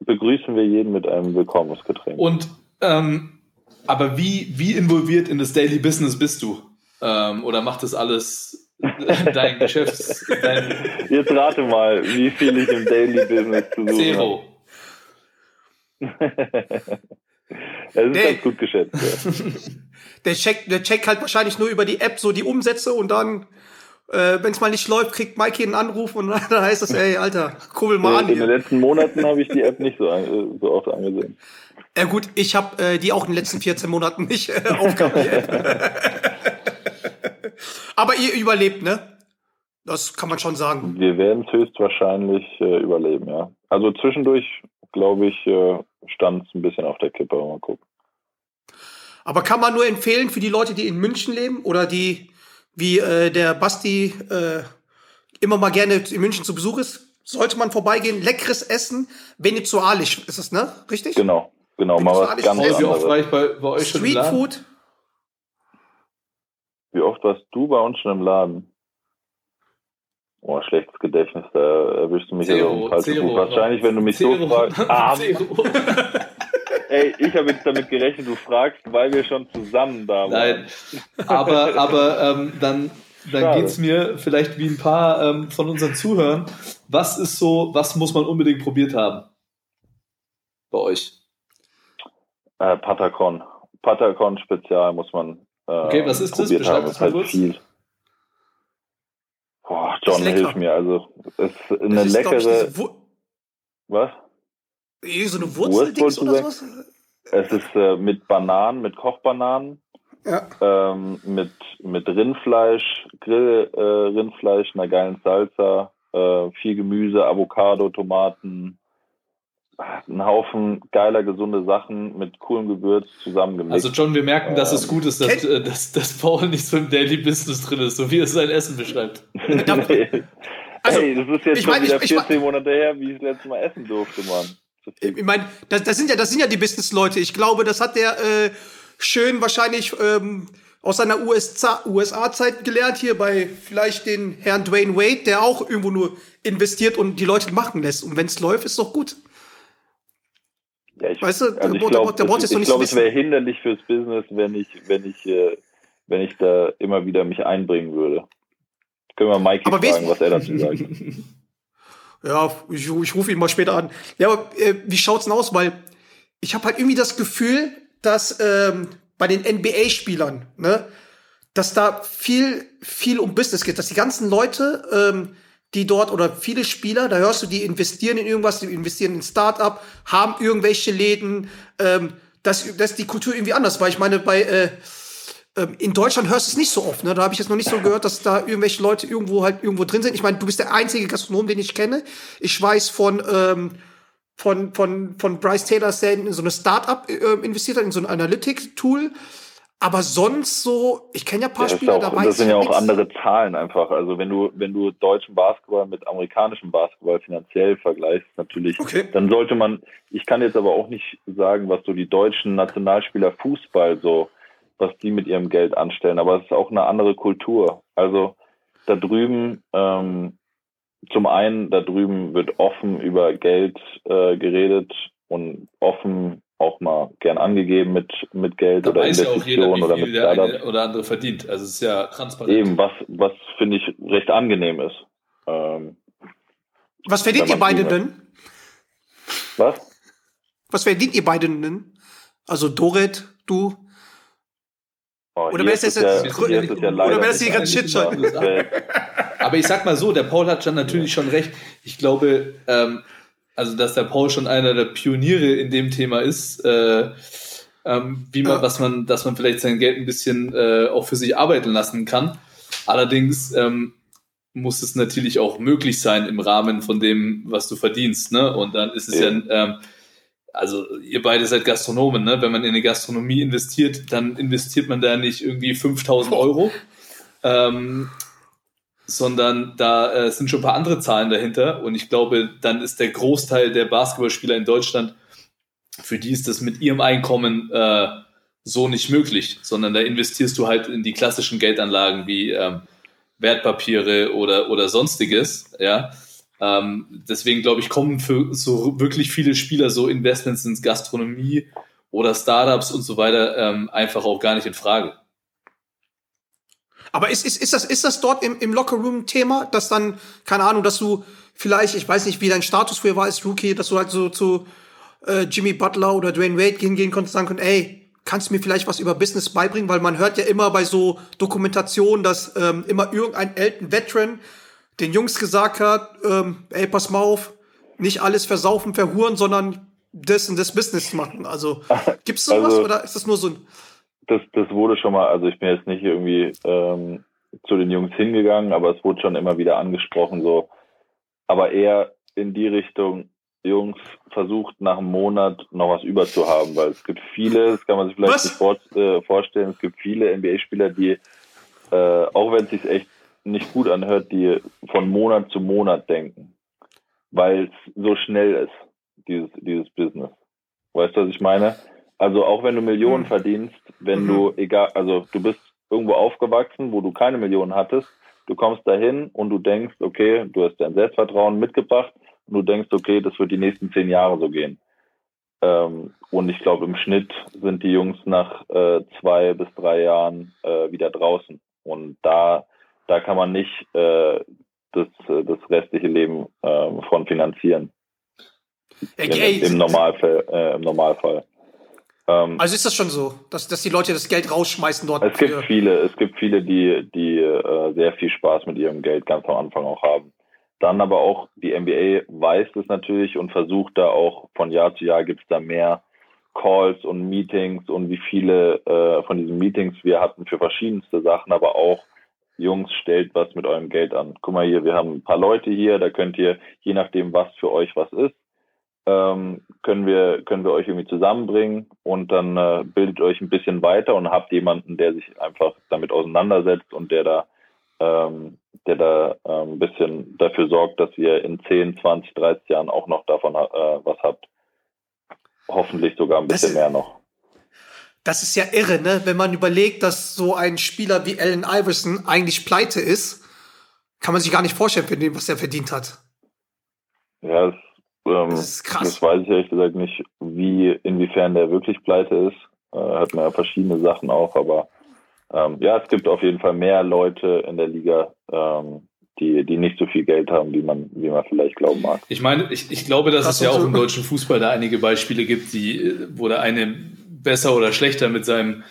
begrüßen wir jeden mit einem Willkommensgetränk. Und ähm, aber wie, wie involviert in das Daily Business bist du? Ähm, oder macht das alles dein Geschäfts... Dein Jetzt rate mal, wie viel ich im Daily Business zu suchen Zero. Es ist nee. ganz gut geschätzt. Ja. der, checkt, der checkt halt wahrscheinlich nur über die App so die Umsätze und dann, äh, wenn es mal nicht läuft, kriegt Mikey einen Anruf und dann heißt es, ey, Alter, kurbel mal nee, an. In den letzten Monaten habe ich die App nicht so, so oft angesehen. Ja gut, ich habe äh, die auch in den letzten 14 Monaten nicht äh, aufgehabt. Aber ihr überlebt, ne? Das kann man schon sagen. Wir werden es höchstwahrscheinlich äh, überleben, ja. Also zwischendurch, glaube ich, äh, stand es ein bisschen auf der Kippe, mal gucken. Aber kann man nur empfehlen für die Leute, die in München leben oder die, wie äh, der Basti äh, immer mal gerne in München zu Besuch ist, sollte man vorbeigehen. Leckeres Essen, venezuelisch ist es, ne? Richtig? Genau, genau. Mal was ganz Wie oft war ich bei, bei euch schon Street Food. Wie oft warst du bei uns schon im Laden? Oh, schlechtes Gedächtnis, da erwischst du mich Zero, ja so im falschen Zero, Buch. Wahrscheinlich, wenn du mich Zero. so fragst. Ah, Zero. ey, ich habe jetzt damit gerechnet, du fragst, weil wir schon zusammen da waren. Nein, aber, aber ähm, dann, dann Schade. geht's mir vielleicht wie ein paar ähm, von unseren Zuhörern. Was ist so, was muss man unbedingt probiert haben? Bei euch. Äh, Patacon. Patacon Spezial muss man äh, Okay, was ist das? Beschreib haben. das Ist mal halt kurz. viel. Boah, John, hilf mir. Also, es ist eine ist, ich, leckere. diese Wu- was? so eine wolltest du oder sowas? Es ist äh, mit Bananen, mit Kochbananen, Ja. ähm, mit, mit Rindfleisch, Grill, äh, Rindfleisch, einer geilen Salsa, äh, viel Gemüse, Avocado, Tomaten, ein Haufen geiler, gesunde Sachen mit coolem Gewürz zusammengemixt. Also John, wir merken, dass es gut ist, dass, äh, dass, dass Paul nicht so im Daily Business drin ist, so wie er sein Essen beschreibt. Also, hey, das ist jetzt ich schon mein, wieder ich mein- 14 Monate her, wie ich das letzte Mal essen durfte, Mann. Ist- Ich meine, das, das sind ja, das sind ja die Business-Leute. Ich glaube, das hat der äh, schön wahrscheinlich ähm, aus seiner USA USA-Zeit gelernt hier bei vielleicht den Herrn Dwayne Wade, der auch irgendwo nur investiert und die Leute machen lässt. Und wenn es läuft, ist doch gut. Ja, ich, Weißt du, also ich glaube, glaub, so es wäre hinderlich fürs Business, wenn ich, wenn ich, äh, wenn ich da immer wieder mich einbringen würde. Können wir Aber fragen, was er dazu sagt. Ja, ich, ich rufe ihn mal später an. Ja, aber äh, wie schaut's denn aus? Weil ich habe halt irgendwie das Gefühl, dass ähm, bei den NBA-Spielern, ne, dass da viel, viel um Business geht, dass die ganzen Leute, ähm, die dort oder viele Spieler, da hörst du, die investieren in irgendwas, die investieren in Start-up, haben irgendwelche Läden, ähm, dass, dass die Kultur irgendwie anders war. Ich meine, bei äh, ähm, in Deutschland hörst du es nicht so oft, ne? Da habe ich jetzt noch nicht so gehört, dass da irgendwelche Leute irgendwo halt irgendwo drin sind. Ich meine, du bist der einzige Gastronom, den ich kenne. Ich weiß von ähm, von von von Bryce Taylor, der in so eine Startup äh, investiert hat, in so ein Analytics-Tool. Aber sonst so, ich kenne ja ein paar Ja, Spieler, auch, da weiß das sind ja auch nix. andere Zahlen einfach. Also wenn du, wenn du deutschen Basketball mit amerikanischem Basketball finanziell vergleichst, natürlich, Okay. dann sollte man, ich kann jetzt aber auch nicht sagen, was so die deutschen Nationalspieler Fußball so, was die mit ihrem Geld anstellen, aber es ist auch eine andere Kultur. Also da drüben, ähm, zum einen, da drüben wird offen über Geld äh, geredet und offen auch mal gern angegeben mit, mit Geld Da oder ja Investitionen wie oder mit der eine oder andere verdient. Also es ist ja transparent. Eben, was, was finde ich recht angenehm ist. Ähm, Was verdient ihr beide denn? was? Was verdient ihr beide denn? Also Dorit, du? Oh, Oder wäre ist das jetzt- ja, es ja oder wäre das hier ganz. Das wär- Aber ich sag mal so, der Paul hat schon natürlich schon recht. Ich glaube, ähm, also dass der Paul schon einer der Pioniere in dem Thema ist, äh, ähm, wie man, was man, dass man vielleicht sein Geld ein bisschen äh, auch für sich arbeiten lassen kann. Allerdings ähm, muss es natürlich auch möglich sein im Rahmen von dem, was du verdienst, ne? Und dann ist es ja, Ja. ähm, also ihr beide seid Gastronomen, ne? Wenn man in eine Gastronomie investiert, dann investiert man da nicht irgendwie 5000 Euro, ähm, sondern da äh, sind schon ein paar andere Zahlen dahinter. Und ich glaube, dann ist der Großteil der Basketballspieler in Deutschland, für die ist das mit ihrem Einkommen äh, so nicht möglich, sondern da investierst du halt in die klassischen Geldanlagen wie ähm, Wertpapiere oder, oder sonstiges, ja. Ähm, deswegen glaube ich, kommen für so wirklich viele Spieler so Investments ins Gastronomie oder Startups und so weiter ähm, einfach auch gar nicht in Frage. Aber ist, ist, ist, das, ist das dort im, im Lockerroom Thema, dass dann, keine Ahnung, dass du vielleicht, ich weiß nicht, wie dein Status früher war als Rookie, dass du halt so zu äh, Jimmy Butler oder Dwayne Wade gehen, gehen konntest und sagen konntest, ey, kannst du mir vielleicht was über Business beibringen? Weil man hört ja immer bei so Dokumentationen, dass ähm, immer irgendein Elton Veteran den Jungs gesagt hat, ähm, ey, pass mal auf, nicht alles versaufen, verhuren, sondern das und das Business machen. Also gibt es sowas also, oder ist das nur so ein das, das wurde schon mal, also ich bin jetzt nicht irgendwie ähm, zu den Jungs hingegangen, aber es wurde schon immer wieder angesprochen, so, aber eher in die Richtung, Jungs, versucht nach einem Monat noch was über zu haben, weil es gibt viele, das kann man sich vielleicht was? nicht vor, äh, vorstellen, es gibt viele NBA-Spieler, die, äh, auch wenn es sich echt nicht gut anhört, die von Monat zu Monat denken, weil es so schnell ist, dieses, dieses Business. Weißt du, was ich meine? Also auch wenn du Millionen mhm. verdienst, wenn mhm. du egal, also du bist irgendwo aufgewachsen, wo du keine Millionen hattest, du kommst dahin und du denkst, okay, du hast dein Selbstvertrauen mitgebracht und du denkst, okay, das wird die nächsten zehn Jahre so gehen. Ähm, und ich glaube, im Schnitt sind die Jungs nach äh, zwei bis drei Jahren äh, wieder draußen. Und da, da kann man nicht äh, das, das restliche Leben äh, von finanzieren. Im, Im, Normalfall, äh, Im Normalfall. Ähm, also ist das schon so, dass, dass die Leute das Geld rausschmeißen dort? Es gibt viele, es gibt viele, die, die äh, sehr viel Spaß mit ihrem Geld ganz am Anfang auch haben. Dann aber auch die NBA weiß es natürlich und versucht da auch von Jahr zu Jahr gibt es da mehr Calls und Meetings und wie viele äh, von diesen Meetings wir hatten für verschiedenste Sachen, aber auch Jungs, stellt was mit eurem Geld an. Guck mal hier, wir haben ein paar Leute hier, da könnt ihr, je nachdem, was für euch was ist, ähm, können wir können wir euch irgendwie zusammenbringen und dann äh, bildet euch ein bisschen weiter und habt jemanden, der sich einfach damit auseinandersetzt und der da ähm, der da äh, ein bisschen dafür sorgt, dass ihr in 10, 20, 30 Jahren auch noch davon äh, was habt. Hoffentlich sogar ein bisschen ist, mehr noch. Das ist ja irre, ne? Wenn man überlegt, dass so ein Spieler wie Allen Iverson eigentlich pleite ist, kann man sich gar nicht vorstellen, für den, was er verdient hat. Ja, es ähm, das ist krass. Das weiß ich ehrlich gesagt nicht, wie, inwiefern der wirklich pleite ist. Äh, hat man ja verschiedene Sachen auch, aber ähm, ja, es gibt auf jeden Fall mehr Leute in der Liga, ähm, die, die nicht so viel Geld haben, wie man, wie man vielleicht glauben mag. Ich meine, ich, ich glaube, dass das es ja auch im deutschen Fußball da einige Beispiele gibt, die, wo der eine besser oder schlechter mit seinem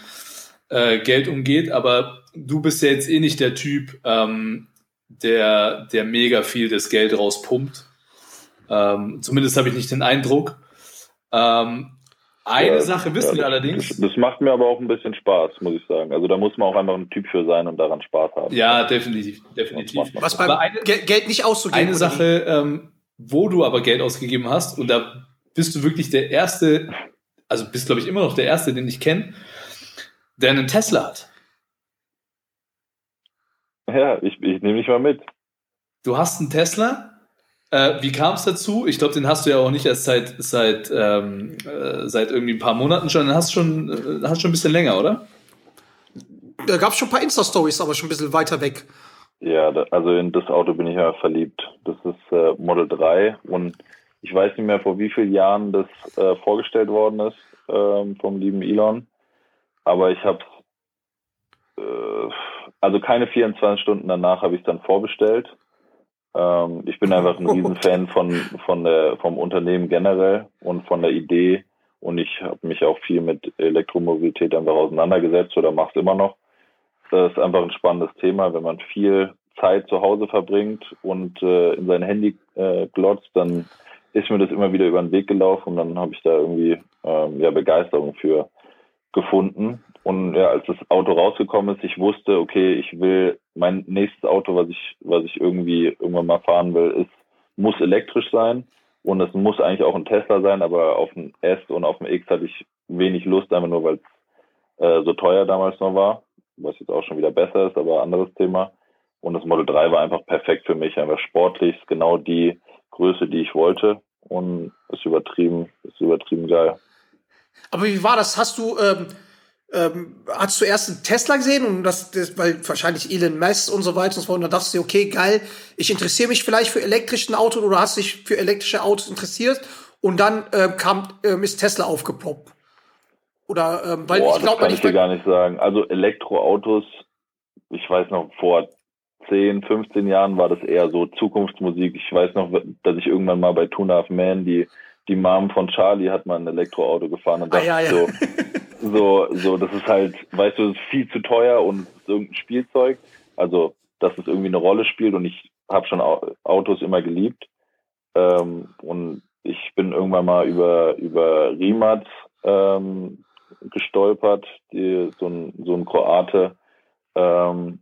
äh, Geld umgeht, aber du bist ja jetzt eh nicht der Typ, ähm, der, der mega viel das Geld rauspumpt. Ähm, zumindest habe ich nicht den Eindruck. Ähm, eine ja, Sache wissen ja, wir allerdings. Das, das, macht mir aber auch ein bisschen Spaß, muss ich sagen. Also da muss man auch einfach ein Typ für sein und daran Spaß haben. Ja, definitiv, definitiv. Was beim eine, Geld nicht auszugeben. Eine Sache, ähm, wo du aber Geld ausgegeben hast, und da bist du wirklich der Erste, also bist glaube ich immer noch der Erste, den ich kenne, der einen Tesla hat. Ja, ich, ich nehme dich mal mit. Du hast einen Tesla äh, wie kam es dazu? Ich glaube, den hast du ja auch nicht erst seit, seit, ähm, äh, seit irgendwie ein paar Monaten schon. Den hast schon, äh, hast schon ein bisschen länger, oder? Da gab es schon ein paar Insta-Stories, aber schon ein bisschen weiter weg. Ja, da, also in das Auto bin ich ja verliebt. Das ist äh, Model 3 und ich weiß nicht mehr, vor wie vielen Jahren das äh, vorgestellt worden ist ähm, vom lieben Elon. Aber ich habe äh, also keine 24 Stunden danach habe ich es dann vorbestellt ähm, ich bin einfach ein Riesenfan von, von der, vom Unternehmen generell und von der Idee. Und ich habe mich auch viel mit Elektromobilität einfach auseinandergesetzt oder mache es immer noch. Das ist einfach ein spannendes Thema. Wenn man viel Zeit zu Hause verbringt und äh, in sein Handy äh, glotzt, dann ist mir das immer wieder über den Weg gelaufen und dann habe ich da irgendwie ähm, ja, Begeisterung für gefunden. Und ja, als das Auto rausgekommen ist, ich wusste, okay, ich will mein nächstes Auto, was ich, was ich irgendwie irgendwann mal fahren will, ist, muss elektrisch sein. Und es muss eigentlich auch ein Tesla sein, aber auf dem S und auf dem X hatte ich wenig Lust, einfach nur weil es äh, so teuer damals noch war, was jetzt auch schon wieder besser ist, aber anderes Thema. Und das Model 3 war einfach perfekt für mich, einfach sportlich, genau die Größe, die ich wollte. Und ist übertrieben, ist übertrieben geil. Aber wie war das? Hast du, ähm, ähm, hast du erst einen Tesla gesehen und das, das, weil wahrscheinlich Elon Musk und so weiter und so fort, und dann dachtest du okay, geil, ich interessiere mich vielleicht für elektrischen Autos oder hast dich für elektrische Autos interessiert und dann äh, kam, ähm, ist Tesla aufgeploppt. Oder, ähm, weil Boah, ich glaube, das kann ich dir gar nicht sagen. Also Elektroautos, ich weiß noch, vor 10, 15 Jahren war das eher so Zukunftsmusik. Ich weiß noch, dass ich irgendwann mal bei Two Half Man die, die Mom von Charlie hat mal ein Elektroauto gefahren und dachte ah, ja, ja. so, so, so, das ist halt, weißt du, das ist viel zu teuer und ist irgendein Spielzeug. Also, dass es irgendwie eine Rolle spielt und ich habe schon Autos immer geliebt. Ähm, und ich bin irgendwann mal über, über Rimac ähm, gestolpert, die, so, ein, so ein Kroate, ähm,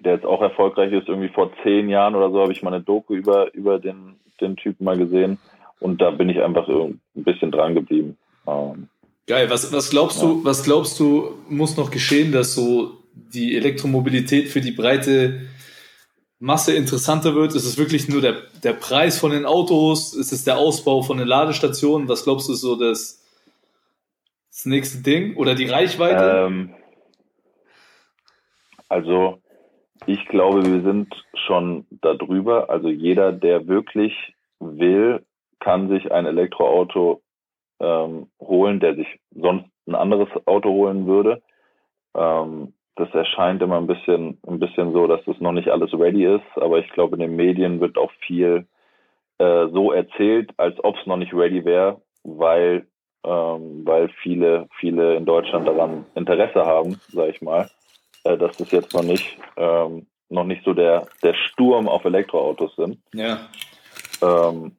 der jetzt auch erfolgreich ist. Irgendwie vor zehn Jahren oder so habe ich mal eine Doku über, über den, den Typen mal gesehen. Und da bin ich einfach ein bisschen dran geblieben. Ähm, Geil, was, was glaubst ja. du, was glaubst du, muss noch geschehen, dass so die Elektromobilität für die breite Masse interessanter wird? Ist es wirklich nur der, der Preis von den Autos? Ist es der Ausbau von den Ladestationen? Was glaubst du, ist so das, das nächste Ding? Oder die Reichweite? Ähm, also, ich glaube, wir sind schon darüber. Also jeder, der wirklich will, kann sich ein Elektroauto ähm, holen, der sich sonst ein anderes Auto holen würde. Ähm, das erscheint immer ein bisschen, ein bisschen so, dass das noch nicht alles ready ist, aber ich glaube, in den Medien wird auch viel äh, so erzählt, als ob es noch nicht ready wäre, weil, ähm, weil viele, viele in Deutschland daran Interesse haben, sage ich mal äh, dass das jetzt noch nicht ähm, noch nicht so der der Sturm auf Elektroautos sind. Ja. Ähm,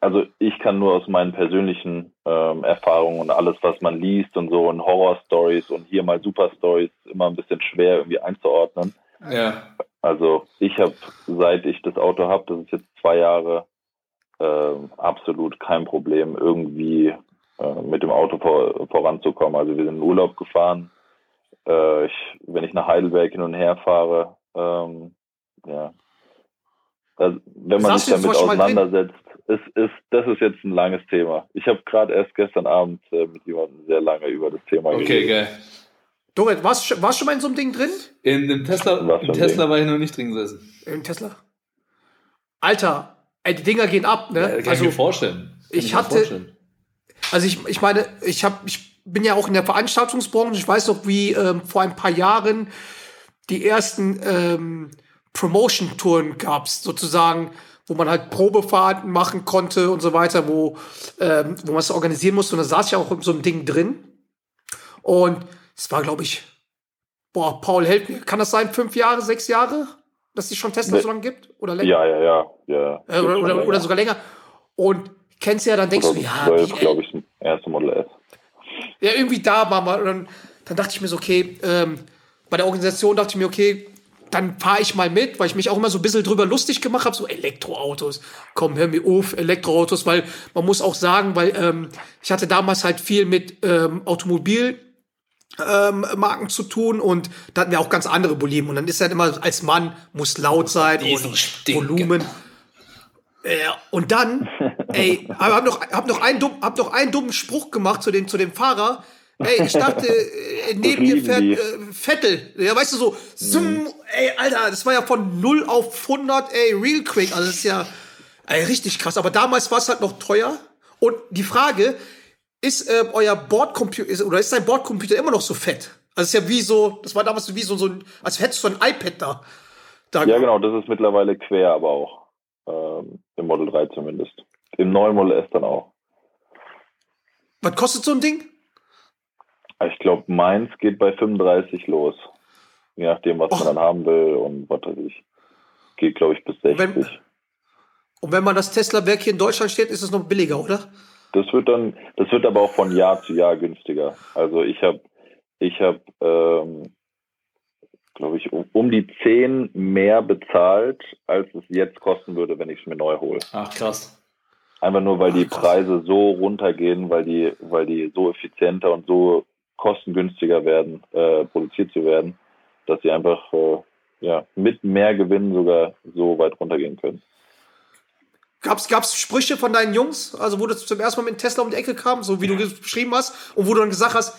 also ich kann nur aus meinen persönlichen ähm, Erfahrungen und alles, was man liest und so und Horror-Stories und hier mal Super-Stories immer ein bisschen schwer irgendwie einzuordnen. Ja. Also ich habe, seit ich das Auto habe, das ist jetzt zwei Jahre, äh, absolut kein Problem, irgendwie äh, mit dem Auto vor, voranzukommen. Also wir sind in Urlaub gefahren, äh, ich, wenn ich nach Heidelberg hin und her fahre, ähm, ja. Wenn man sich damit auseinandersetzt, ist, ist, das ist jetzt ein langes Thema. Ich habe gerade erst gestern Abend äh, mit jemandem sehr lange über das Thema okay, geredet. Okay, geil. Dorit, warst du schon mal in so einem Ding drin? In dem Tesla, im Tesla war ich noch nicht drin gesessen. Im Tesla? Alter, ey, die Dinger gehen ab, ne? Ja, kann also, ich mir vorstellen. Kann ich, hatte, vorstellen. also ich, ich meine, ich habe, ich bin ja auch in der Veranstaltungsbranche. Ich weiß noch, wie ähm, vor ein paar Jahren die ersten ähm, Promotion-Touren gab es, sozusagen, wo man halt Probefahrten machen konnte und so weiter, wo, ähm, wo man es organisieren musste. Und da saß ich auch in so einem Ding drin. Und es war, glaube ich, boah, Paul, hält mir, kann das sein, fünf Jahre, sechs Jahre, dass es schon Tesla nee. so lange gibt? Oder länger? Ja, ja, ja. ja äh, oder, oder, oder, sogar länger. Und kennst du ja, dann denkst du, ja. 12, glaube ich, erste Model S ja, irgendwie da war mal. Und dann, dann dachte ich mir so, okay, ähm, bei der Organisation dachte ich mir, okay, dann fahre ich mal mit, weil ich mich auch immer so ein bisschen drüber lustig gemacht habe, so Elektroautos, komm, hör mir auf, Elektroautos, weil man muss auch sagen, weil ähm, ich hatte damals halt viel mit ähm, Automobil ähm, Marken zu tun und da hatten wir auch ganz andere Volumen und dann ist halt immer als Mann muss laut sein und Volumen. Ja, und dann, ey, hab noch, hab noch einen dumm, hab noch einen dummen Spruch gemacht zu dem, zu dem Fahrer. Ey, ich dachte, äh, neben mir fährt äh, Vettel. Ja, weißt du, so, zoom, ey, Alter, das war ja von 0 auf 100, ey, real quick. Also, das ist ja, ey, richtig krass. Aber damals war es halt noch teuer. Und die Frage, ist äh, euer Bordcomputer, oder ist dein Bordcomputer immer noch so fett? Also, es ist ja wie so, das war damals wie so, so ein, als hättest du ein iPad da. da ja, genau, das ist mittlerweile quer, aber auch. Ähm, Im Model 3 zumindest. Im neuen Model S dann auch. Was kostet so ein Ding? Ich glaube, meins geht bei 35 los. Je nachdem, was Och. man dann haben will und was weiß ich. Geht, glaube ich, bis 60. Und wenn, und wenn man das Tesla-Werk hier in Deutschland steht, ist es noch billiger, oder? Das wird dann, das wird aber auch von Jahr zu Jahr günstiger. Also ich habe, ich habe ähm, glaube ich, um, um, die 10 mehr bezahlt, als es jetzt kosten würde, wenn ich es mir neu hole. Ach, krass. Einfach nur, weil Ach, die Preise so runtergehen, weil die, weil die so effizienter und so kostengünstiger werden, äh, produziert zu werden, dass sie einfach äh, ja, mit mehr Gewinn sogar so weit runtergehen können. Gab's, gab's Sprüche von deinen Jungs, also wo du zum ersten Mal mit Tesla um die Ecke kam, so wie du beschrieben hast, und wo du dann gesagt hast,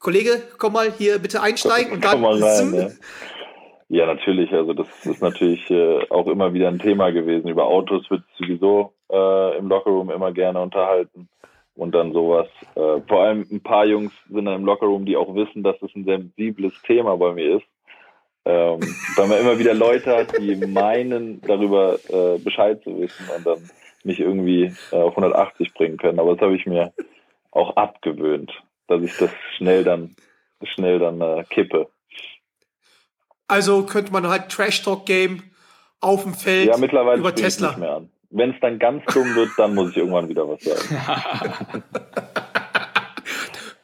Kollege, komm mal hier bitte einsteigen und dann. Komm mal rein, ne? Ja, natürlich. Also das ist natürlich äh, auch immer wieder ein Thema gewesen. Über Autos wird sowieso äh, im Lockerroom immer gerne unterhalten und dann sowas. Äh, vor allem ein paar Jungs sind dann im Lockerroom, die auch wissen, dass es ein sensibles Thema bei mir ist. Ähm, weil man immer wieder Leute hat, die meinen, darüber äh, Bescheid zu wissen und dann mich irgendwie äh, auf 180 bringen können. Aber das habe ich mir auch abgewöhnt, dass ich das schnell dann schnell dann äh, kippe. Also könnte man halt Trash Talk Game auf dem Feld ja, mittlerweile über Tesla. Nicht mehr an. Wenn es dann ganz dumm wird, dann muss ich irgendwann wieder was sagen.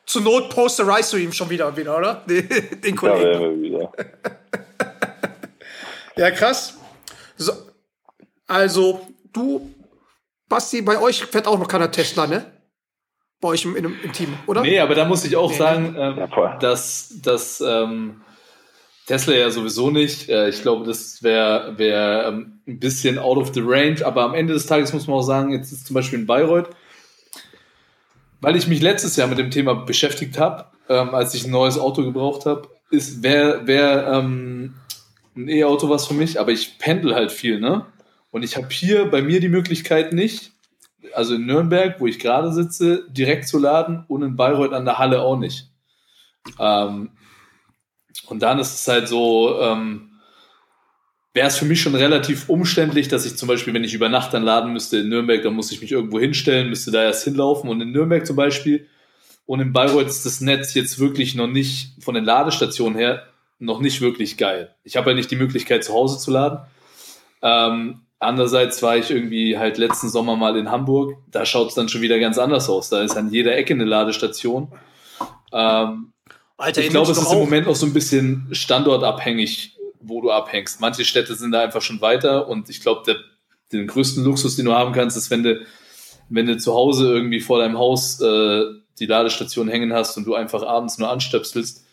Zur Not posterized du ihm schon wieder, wieder oder? Den, den Kollegen. Da wir wieder. ja, krass. So, also, du, Basti, bei euch fährt auch noch keiner Tesla, ne? Bei euch im, im, im Team, oder? Nee, aber da muss ich auch nee. sagen, ähm, ja, dass, dass ähm, Tesla ja sowieso nicht. Äh, ich glaube, das wäre wär, ähm, ein bisschen out of the range. Aber am Ende des Tages muss man auch sagen, jetzt ist zum Beispiel in Bayreuth, weil ich mich letztes Jahr mit dem Thema beschäftigt habe, ähm, als ich ein neues Auto gebraucht habe, ist wäre wär, ähm, ein E-Auto was für mich, aber ich pendel halt viel, ne? Und ich habe hier bei mir die Möglichkeit nicht, also in Nürnberg, wo ich gerade sitze, direkt zu laden und in Bayreuth an der Halle auch nicht. Ähm, und dann ist es halt so, ähm, wäre es für mich schon relativ umständlich, dass ich zum Beispiel, wenn ich über Nacht dann laden müsste in Nürnberg, dann muss ich mich irgendwo hinstellen, müsste da erst hinlaufen. Und in Nürnberg zum Beispiel und in Bayreuth ist das Netz jetzt wirklich noch nicht von den Ladestationen her noch nicht wirklich geil. Ich habe ja nicht die Möglichkeit, zu Hause zu laden. Ähm, andererseits war ich irgendwie halt letzten Sommer mal in Hamburg. Da schaut es dann schon wieder ganz anders aus. Da ist an jeder Ecke eine Ladestation. Ähm, Alter, ich glaube, es ist im Moment auch so ein bisschen standortabhängig, wo du abhängst. Manche Städte sind da einfach schon weiter und ich glaube, den größten Luxus, den du haben kannst, ist, wenn du, wenn du zu Hause irgendwie vor deinem Haus äh, die Ladestation hängen hast und du einfach abends nur anstöpselst,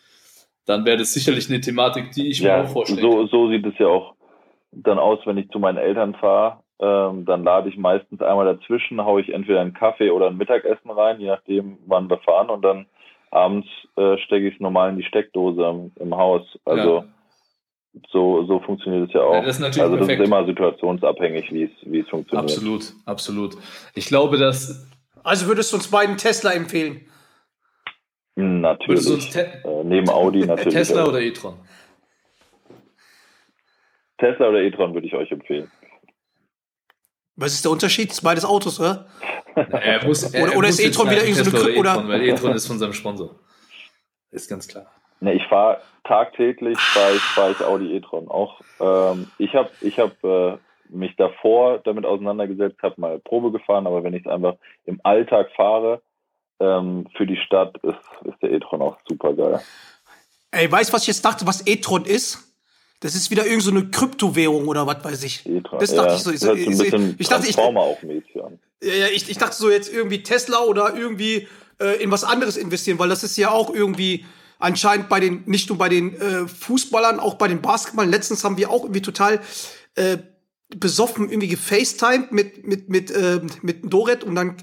dann wäre das sicherlich eine Thematik, die ich ja, mir auch vorstelle. So, so sieht es ja auch dann aus, wenn ich zu meinen Eltern fahre. Ähm, dann lade ich meistens einmal dazwischen, haue ich entweder einen Kaffee oder ein Mittagessen rein, je nachdem, wann wir fahren. Und dann abends äh, stecke ich es normal in die Steckdose im, im Haus. Also ja. so, so funktioniert es ja auch. Ja, das also das perfekt. ist immer situationsabhängig, wie es, wie es funktioniert. Absolut, absolut. Ich glaube, dass. Also würdest du uns beiden Tesla empfehlen? Natürlich. Äh, neben Audi natürlich. Tesla oder e-tron? Tesla oder e-tron würde ich euch empfehlen. Was ist der Unterschied? Das beides Autos, oder? Er muss, er, oder, oder ist e-tron wieder irgendwie so eine oder? Weil e-tron ist von seinem Sponsor. Ist ganz klar. Ne, ich fahre tagtäglich fahr ich, fahr ich Audi e-tron. Auch ähm, ich habe ich hab, äh, mich davor damit auseinandergesetzt, habe mal Probe gefahren, aber wenn ich es einfach im Alltag fahre, ähm, für die Stadt ist, ist der e-tron auch super geil. Ey, weißt du, was ich jetzt dachte, was e-tron ist? Das ist wieder irgendeine so Kryptowährung oder was weiß ich. Das dachte ja, ich so. Ich, so, ich, ich dachte, ich, auch. Ja, ich, ich dachte so jetzt irgendwie Tesla oder irgendwie äh, in was anderes investieren, weil das ist ja auch irgendwie anscheinend bei den, nicht nur bei den äh, Fußballern, auch bei den Basketballern. Letztens haben wir auch irgendwie total äh, besoffen irgendwie gefacetimed mit, mit, mit, äh, mit Doret und dann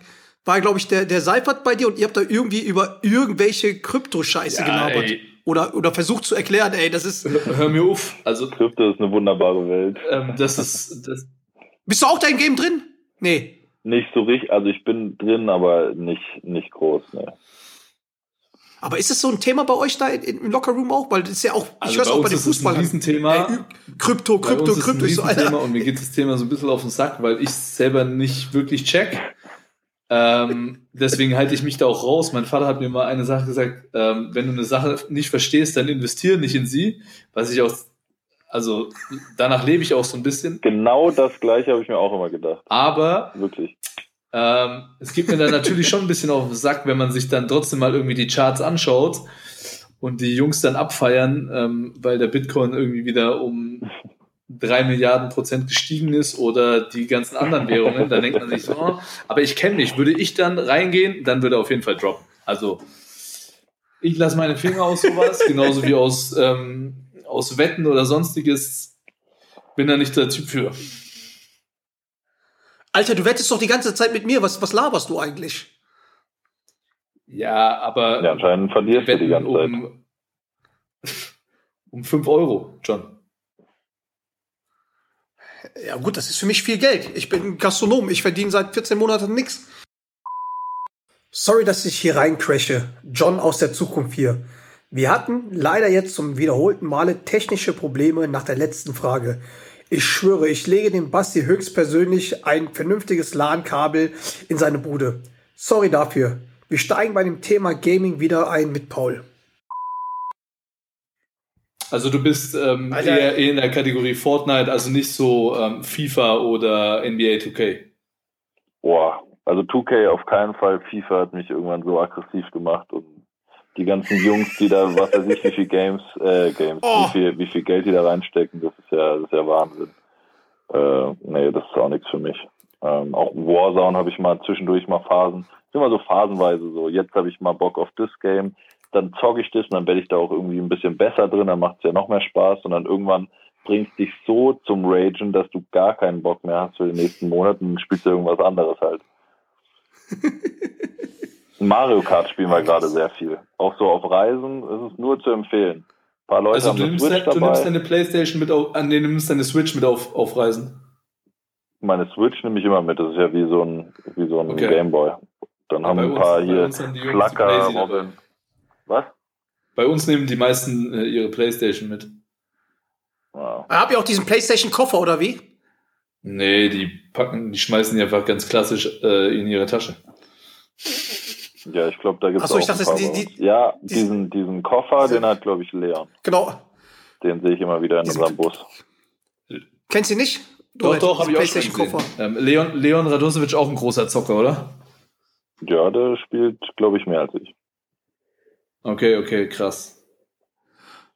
war, glaube ich, der, der Seifert bei dir und ihr habt da irgendwie über irgendwelche Krypto-Scheiße ja, gelabert. Ey. Oder, oder versucht zu erklären, ey, das ist. Hör mir auf. Also, Krypto ist eine wunderbare Welt. Ähm, das ist. Das Bist du auch da im Game drin? Nee. Nicht so richtig, also ich bin drin, aber nicht, nicht groß, ne. Aber ist es so ein Thema bei euch da im Lockerroom auch? Weil das ist ja auch, ich also höre auch bei den Fußballern. Das ist ein Riesenthema. Ey, Krypto, Krypto, Krypto. Ist ein Thema und mir geht das Thema so ein bisschen auf den Sack, weil ich selber nicht wirklich check. Ähm, deswegen halte ich mich da auch raus. Mein Vater hat mir mal eine Sache gesagt, ähm, wenn du eine Sache nicht verstehst, dann investiere nicht in sie, was ich auch, also danach lebe ich auch so ein bisschen. Genau das gleiche habe ich mir auch immer gedacht. Aber wirklich. Ähm, es gibt mir dann natürlich schon ein bisschen auf den Sack, wenn man sich dann trotzdem mal irgendwie die Charts anschaut und die Jungs dann abfeiern, ähm, weil der Bitcoin irgendwie wieder um drei Milliarden Prozent gestiegen ist oder die ganzen anderen Währungen, dann denkt man sich so, oh, aber ich kenne mich, würde ich dann reingehen, dann würde er auf jeden Fall droppen. Also ich lasse meine Finger aus sowas, genauso wie aus, ähm, aus Wetten oder sonstiges. Bin da nicht der Typ für. Alter, du wettest doch die ganze Zeit mit mir. Was, was laberst du eigentlich? Ja, aber. Ja, anscheinend verlierst du die ganze um, Zeit. Um 5 Euro, John. Ja, gut, das ist für mich viel Geld. Ich bin Gastronom. Ich verdiene seit 14 Monaten nichts. Sorry, dass ich hier reincrashe. John aus der Zukunft hier. Wir hatten leider jetzt zum wiederholten Male technische Probleme nach der letzten Frage. Ich schwöre, ich lege dem Basti höchstpersönlich ein vernünftiges LAN-Kabel in seine Bude. Sorry dafür. Wir steigen bei dem Thema Gaming wieder ein mit Paul. Also du bist ähm, eher in der Kategorie Fortnite, also nicht so ähm, FIFA oder NBA 2K. Boah, also 2K auf keinen Fall. FIFA hat mich irgendwann so aggressiv gemacht und die ganzen Jungs, die da, was weiß ich, wie viel Games, äh, Games, oh. wie viel, wie viel Geld die da reinstecken, das ist ja, das ist ja Wahnsinn. Äh, nee, das ist auch nichts für mich. Ähm, auch Warzone habe ich mal zwischendurch mal Phasen, immer so phasenweise so. Jetzt habe ich mal Bock auf das Game, dann zocke ich das und dann werde ich da auch irgendwie ein bisschen besser drin, dann macht es ja noch mehr Spaß und dann irgendwann bringst dich so zum Ragen, dass du gar keinen Bock mehr hast für die nächsten Monate und spielst irgendwas anderes halt. Mario Kart spielen wir gerade sehr viel. Auch so auf Reisen ist es nur zu empfehlen. Ein paar Leute also haben du nimmst, Switch dabei. du nimmst deine Playstation mit auf, an den nimmst deine Switch mit auf, auf Reisen. Meine Switch nehme ich immer mit. Das ist ja wie so ein, wie so ein okay. Gameboy. Dann haben ein paar hier Flacker, Robin. Was? Bei uns nehmen die meisten äh, ihre Playstation mit. Wow. Habt ihr auch diesen Playstation-Koffer oder wie? Nee, die packen, die schmeißen die einfach ganz klassisch äh, in ihre Tasche. Ja, ich glaube, da gibt es auch ich dachte, die, die, Ja, diesen, diesen Koffer, den hat, glaube ich, Leon. Genau. Den sehe ich immer wieder in unserem Bus. Kennst du nicht? Du doch, doch, habe ich auch schon Koffer. Ähm, Leon, Leon Radosevic auch ein großer Zocker, oder? Ja, der spielt, glaube ich, mehr als ich. Okay, okay, krass.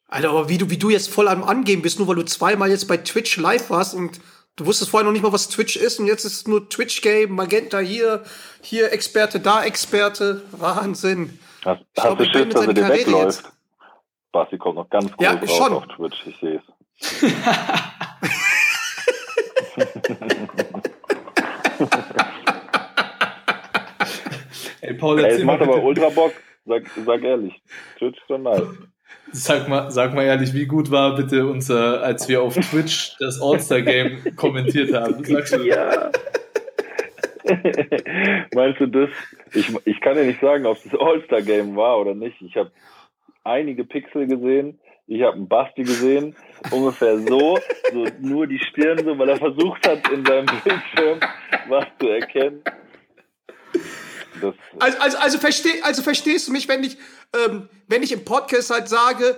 Alter, aber wie du, wie du jetzt voll am Angeben bist, nur weil du zweimal jetzt bei Twitch live warst und Du wusstest vorher noch nicht mal, was Twitch ist und jetzt ist es nur Twitch-Game, Magenta hier, hier Experte, da Experte. Wahnsinn. Hast, ich hast glaub, du Schiss, dass er dir wegläuft? Jetzt. Basti kommt noch ganz groß ja, raus schon. auf Twitch, ich sehe es. Ey, Paul, Ey, es macht aber ultra Bock, sag, sag ehrlich. Twitch schon nice. Sag mal, sag mal ehrlich, wie gut war bitte unser, als wir auf Twitch das All-Star-Game kommentiert haben? Sagst du? Ja. Meinst du das? Ich, ich kann dir nicht sagen, ob es das All-Star-Game war oder nicht. Ich habe einige Pixel gesehen. Ich habe einen Basti gesehen, ungefähr so, so nur die Stirn, so, weil er versucht hat, in seinem Bildschirm was zu erkennen. Also, also, also, versteh, also verstehst du mich, wenn ich, ähm, wenn ich im Podcast halt sage,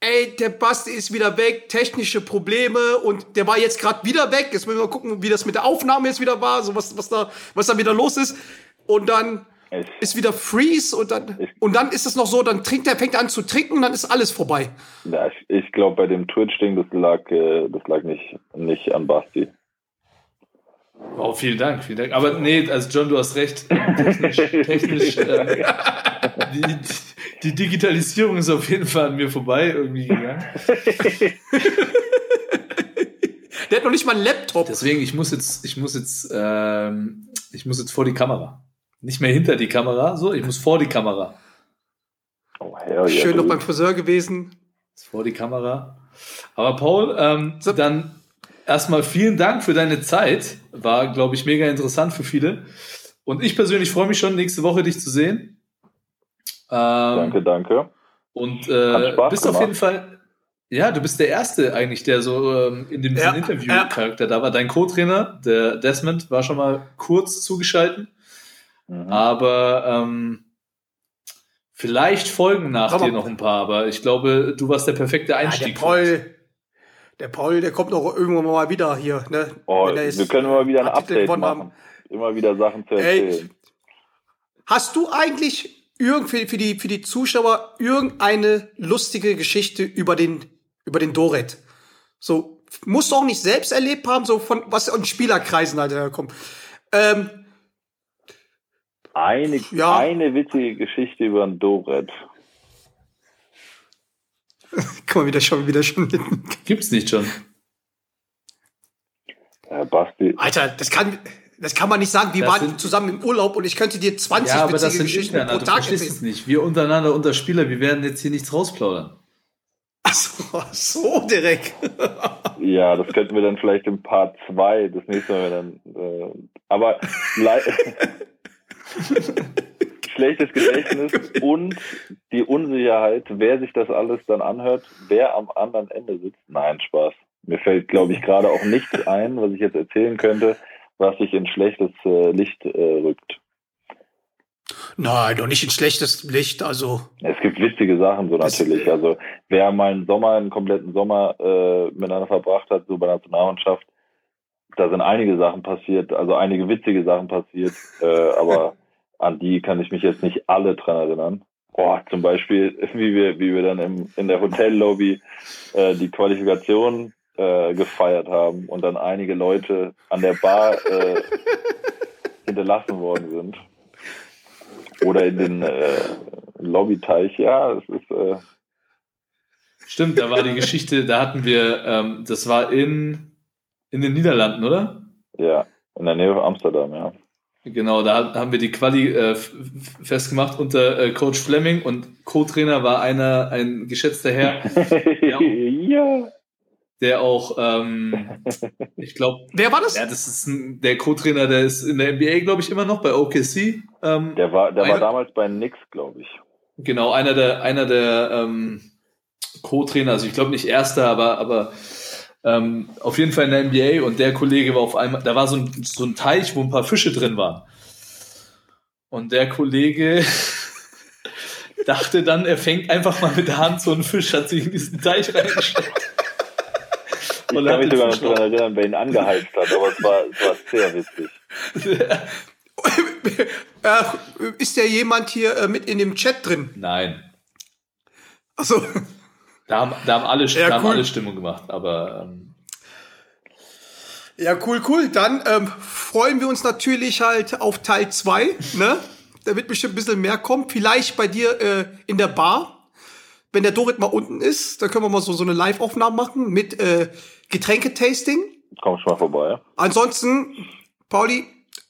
ey, der Basti ist wieder weg, technische Probleme und der war jetzt gerade wieder weg. Jetzt müssen wir mal gucken, wie das mit der Aufnahme jetzt wieder war, so was, was da, was da wieder los ist. Und dann ich, ist wieder Freeze und dann, und dann ist es noch so, dann trinkt er, fängt er an zu trinken und dann ist alles vorbei. Ja, ich, ich glaube, bei dem Twitch-Ding, das lag, äh, das lag nicht, nicht an Basti. Oh, vielen Dank, vielen Dank. Aber nee, also John, du hast recht. Technisch, technisch äh, die, die, Digitalisierung ist auf jeden Fall an mir vorbei irgendwie gegangen. Der hat noch nicht mal einen Laptop. Deswegen, ich muss jetzt, ich muss jetzt, ähm, ich muss jetzt vor die Kamera. Nicht mehr hinter die Kamera, so, ich muss vor die Kamera. Oh, hell Schön noch beim Friseur gewesen. Vor die Kamera. Aber Paul, ähm, so. dann erstmal vielen Dank für deine Zeit. War, glaube ich, mega interessant für viele. Und ich persönlich freue mich schon, nächste Woche dich zu sehen. Ähm, danke, danke. Und äh, bist auf jeden Fall, ja, du bist der Erste eigentlich, der so ähm, in dem ja, Interview-Charakter ja. da war. Dein Co-Trainer, der Desmond, war schon mal kurz zugeschaltet. Mhm. Aber ähm, vielleicht folgen nach aber, dir noch ein paar. Aber ich glaube, du warst der perfekte Einstieg. Ja, der Paul, der Paul, der kommt auch irgendwann mal wieder hier. Ne? Oh, wir können immer wieder ein Update machen. Haben. Immer wieder Sachen zu erzählen. Ey, hast du eigentlich irgendwie für die, für die Zuschauer irgendeine lustige Geschichte über den, über den Doret? So, musst du auch nicht selbst erlebt haben, so von was in Spielerkreisen halt herkommt. Ähm, eine, ja. eine witzige Geschichte über den Doret. Guck mal, wieder schon, wieder schon. Gibt's nicht schon. Ja, Basti. Alter, das kann. Das kann man nicht sagen. Wir das waren zusammen im Urlaub und ich könnte dir 20 ja, aber das sind Geschichten pro Tag erzählen. es nicht. Wir untereinander unter Spieler, wir werden jetzt hier nichts rausplaudern. Ach so, so direkt. ja, das könnten wir dann vielleicht im Part 2 das nächste Mal dann. Äh, aber schlechtes Gedächtnis und die Unsicherheit, wer sich das alles dann anhört, wer am anderen Ende sitzt. Nein, Spaß. Mir fällt, glaube ich, gerade auch nichts ein, was ich jetzt erzählen könnte, was sich in schlechtes äh, Licht äh, rückt. Nein, doch nicht in schlechtes Licht, also. Es gibt witzige Sachen so natürlich. Also wer mal einen Sommer, einen kompletten Sommer äh, miteinander verbracht hat, so bei der Nationalmannschaft, da sind einige Sachen passiert, also einige witzige Sachen passiert, äh, aber an die kann ich mich jetzt nicht alle dran erinnern. Boah, zum Beispiel, wie wir, wie wir dann im, in der Hotellobby äh, die Qualifikation äh, gefeiert haben und dann einige Leute an der Bar äh, hinterlassen worden sind. Oder in den äh, Lobbyteich, ja, es ist. Äh Stimmt, da war die Geschichte, da hatten wir, ähm, das war in, in den Niederlanden, oder? Ja, in der Nähe von Amsterdam, ja. Genau, da haben wir die Quali äh, festgemacht unter äh, Coach Fleming und Co-Trainer war einer, ein geschätzter Herr. ja der auch, ähm, ich glaube. Wer war das? Ja, das ist ein, der Co-Trainer, der ist in der NBA, glaube ich, immer noch bei OKC. Ähm, der war, der einer, war damals bei Knicks, glaube ich. Genau, einer der, einer der ähm, Co-Trainer, also ich glaube nicht erster, aber, aber ähm, auf jeden Fall in der NBA und der Kollege war auf einmal, da war so ein, so ein Teich, wo ein paar Fische drin waren. Und der Kollege dachte dann, er fängt einfach mal mit der Hand so einen Fisch, hat sich in diesen Teich reingesteckt. Ich kann mich sogar noch daran erinnern, wer ihn angeheizt hat, aber es war, es war sehr witzig. ist ja jemand hier äh, mit in dem Chat drin? Nein. Achso. Da haben, da haben, alle, ja, da haben alle Stimmung gemacht, aber. Ähm ja, cool, cool. Dann ähm, freuen wir uns natürlich halt auf Teil 2. Ne? Da wird bestimmt ein bisschen mehr kommen. Vielleicht bei dir äh, in der Bar wenn der Dorit mal unten ist, dann können wir mal so, so eine Live-Aufnahme machen mit äh, Getränketasting. Komm schon mal vorbei. Ansonsten, Pauli,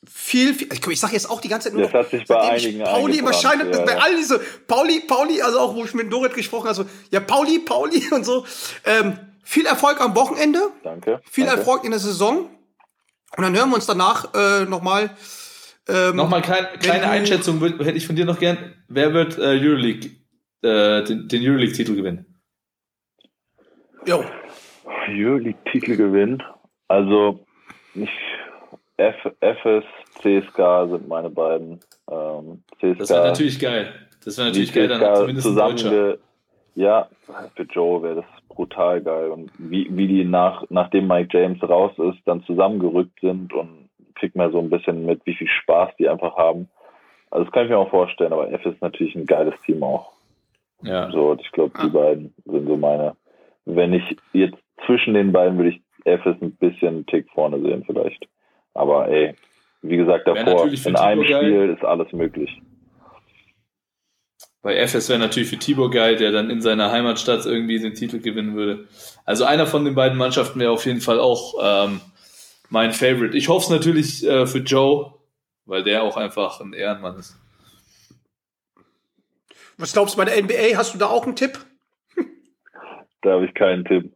viel, viel ich, ich sage jetzt auch die ganze Zeit nur das noch, hat sich bei einigen Pauli immer scheint, ja, bei all diese Pauli, Pauli, also auch wo ich mit Dorit gesprochen habe, also, ja, Pauli, Pauli und so. Ähm, viel Erfolg am Wochenende. Danke. Viel danke. Erfolg in der Saison. Und dann hören wir uns danach äh, nochmal. Ähm, nochmal klein, kleine Einschätzung hätte ich von dir noch gern. Wer wird äh, Euroleague äh, den, den Euroleague-Titel gewinnen? Jo. Euroleague-Titel gewinnen. Also ich, F, FS, CSK sind meine beiden. Ähm, CSK, das wäre natürlich geil. Das wäre natürlich geil, dann zumindest zusammen Ja, für Joe wäre das brutal geil. Und wie, wie die nach, nachdem Mike James raus ist, dann zusammengerückt sind und kriegt man so ein bisschen mit, wie viel Spaß die einfach haben. Also das kann ich mir auch vorstellen, aber F ist natürlich ein geiles Team auch. Ja. So, ich glaube, die ah. beiden sind so meine. Wenn ich jetzt zwischen den beiden würde ich FS ein bisschen einen Tick vorne sehen vielleicht. Aber ey, wie gesagt, davor, in einem Spiel geil. ist alles möglich. Bei FS wäre natürlich für Tibor geil, der dann in seiner Heimatstadt irgendwie den Titel gewinnen würde. Also einer von den beiden Mannschaften wäre auf jeden Fall auch ähm, mein Favorite. Ich hoffe es natürlich äh, für Joe, weil der auch einfach ein Ehrenmann ist. Was glaubst du bei der NBA? Hast du da auch einen Tipp? Da habe ich keinen Tipp.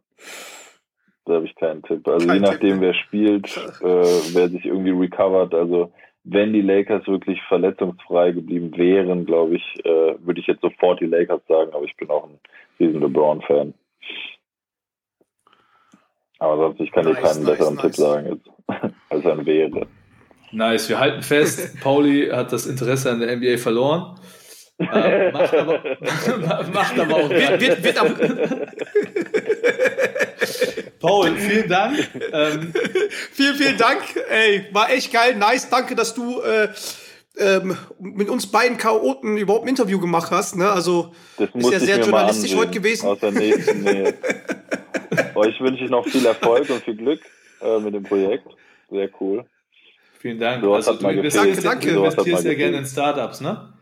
Da habe ich keinen Tipp. Also Kein je nachdem, Tipp. wer spielt, äh, wer sich irgendwie recovert. Also wenn die Lakers wirklich verletzungsfrei geblieben wären, glaube ich, äh, würde ich jetzt sofort die Lakers sagen, aber ich bin auch ein riesen LeBron-Fan. Aber sonst, ich kann nice, dir keinen nice, besseren nice. Tipp sagen jetzt, als ein wäre. Nice, wir halten fest, Pauli hat das Interesse an der NBA verloren. Äh, macht, aber, macht aber auch wird, wird, wird aber Paul, vielen Dank. Ähm, vielen, vielen Dank. Ey, war echt geil. Nice. Danke, dass du äh, ähm, mit uns beiden Chaoten überhaupt ein Interview gemacht hast. Ne? Also das ist ja sehr journalistisch heute gewesen. Aus der nächsten Nähe. Euch wünsche ich noch viel Erfolg und viel Glück äh, mit dem Projekt. Sehr cool. Vielen Dank. So also, du investierst, danke, danke. Du investierst ja gerne in Startups, ne?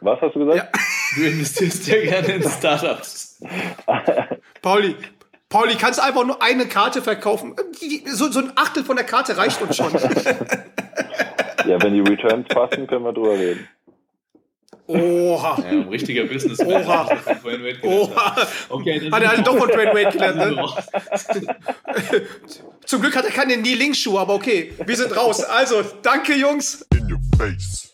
Was hast du gesagt? Ja. Du investierst ja gerne in Startups. Pauli, Pauli, kannst du einfach nur eine Karte verkaufen? So, so ein Achtel von der Karte reicht uns schon. Ja, wenn die Returns passen, können wir drüber reden. Oha. Ja, ein richtiger Businessman. Oha. Oha. Okay, hat er halt doch von Dwayne Wade gelernt, ne? Zum Glück hat er keine Knee-Link-Schuhe, aber okay, wir sind raus. Also, danke, Jungs. In your face.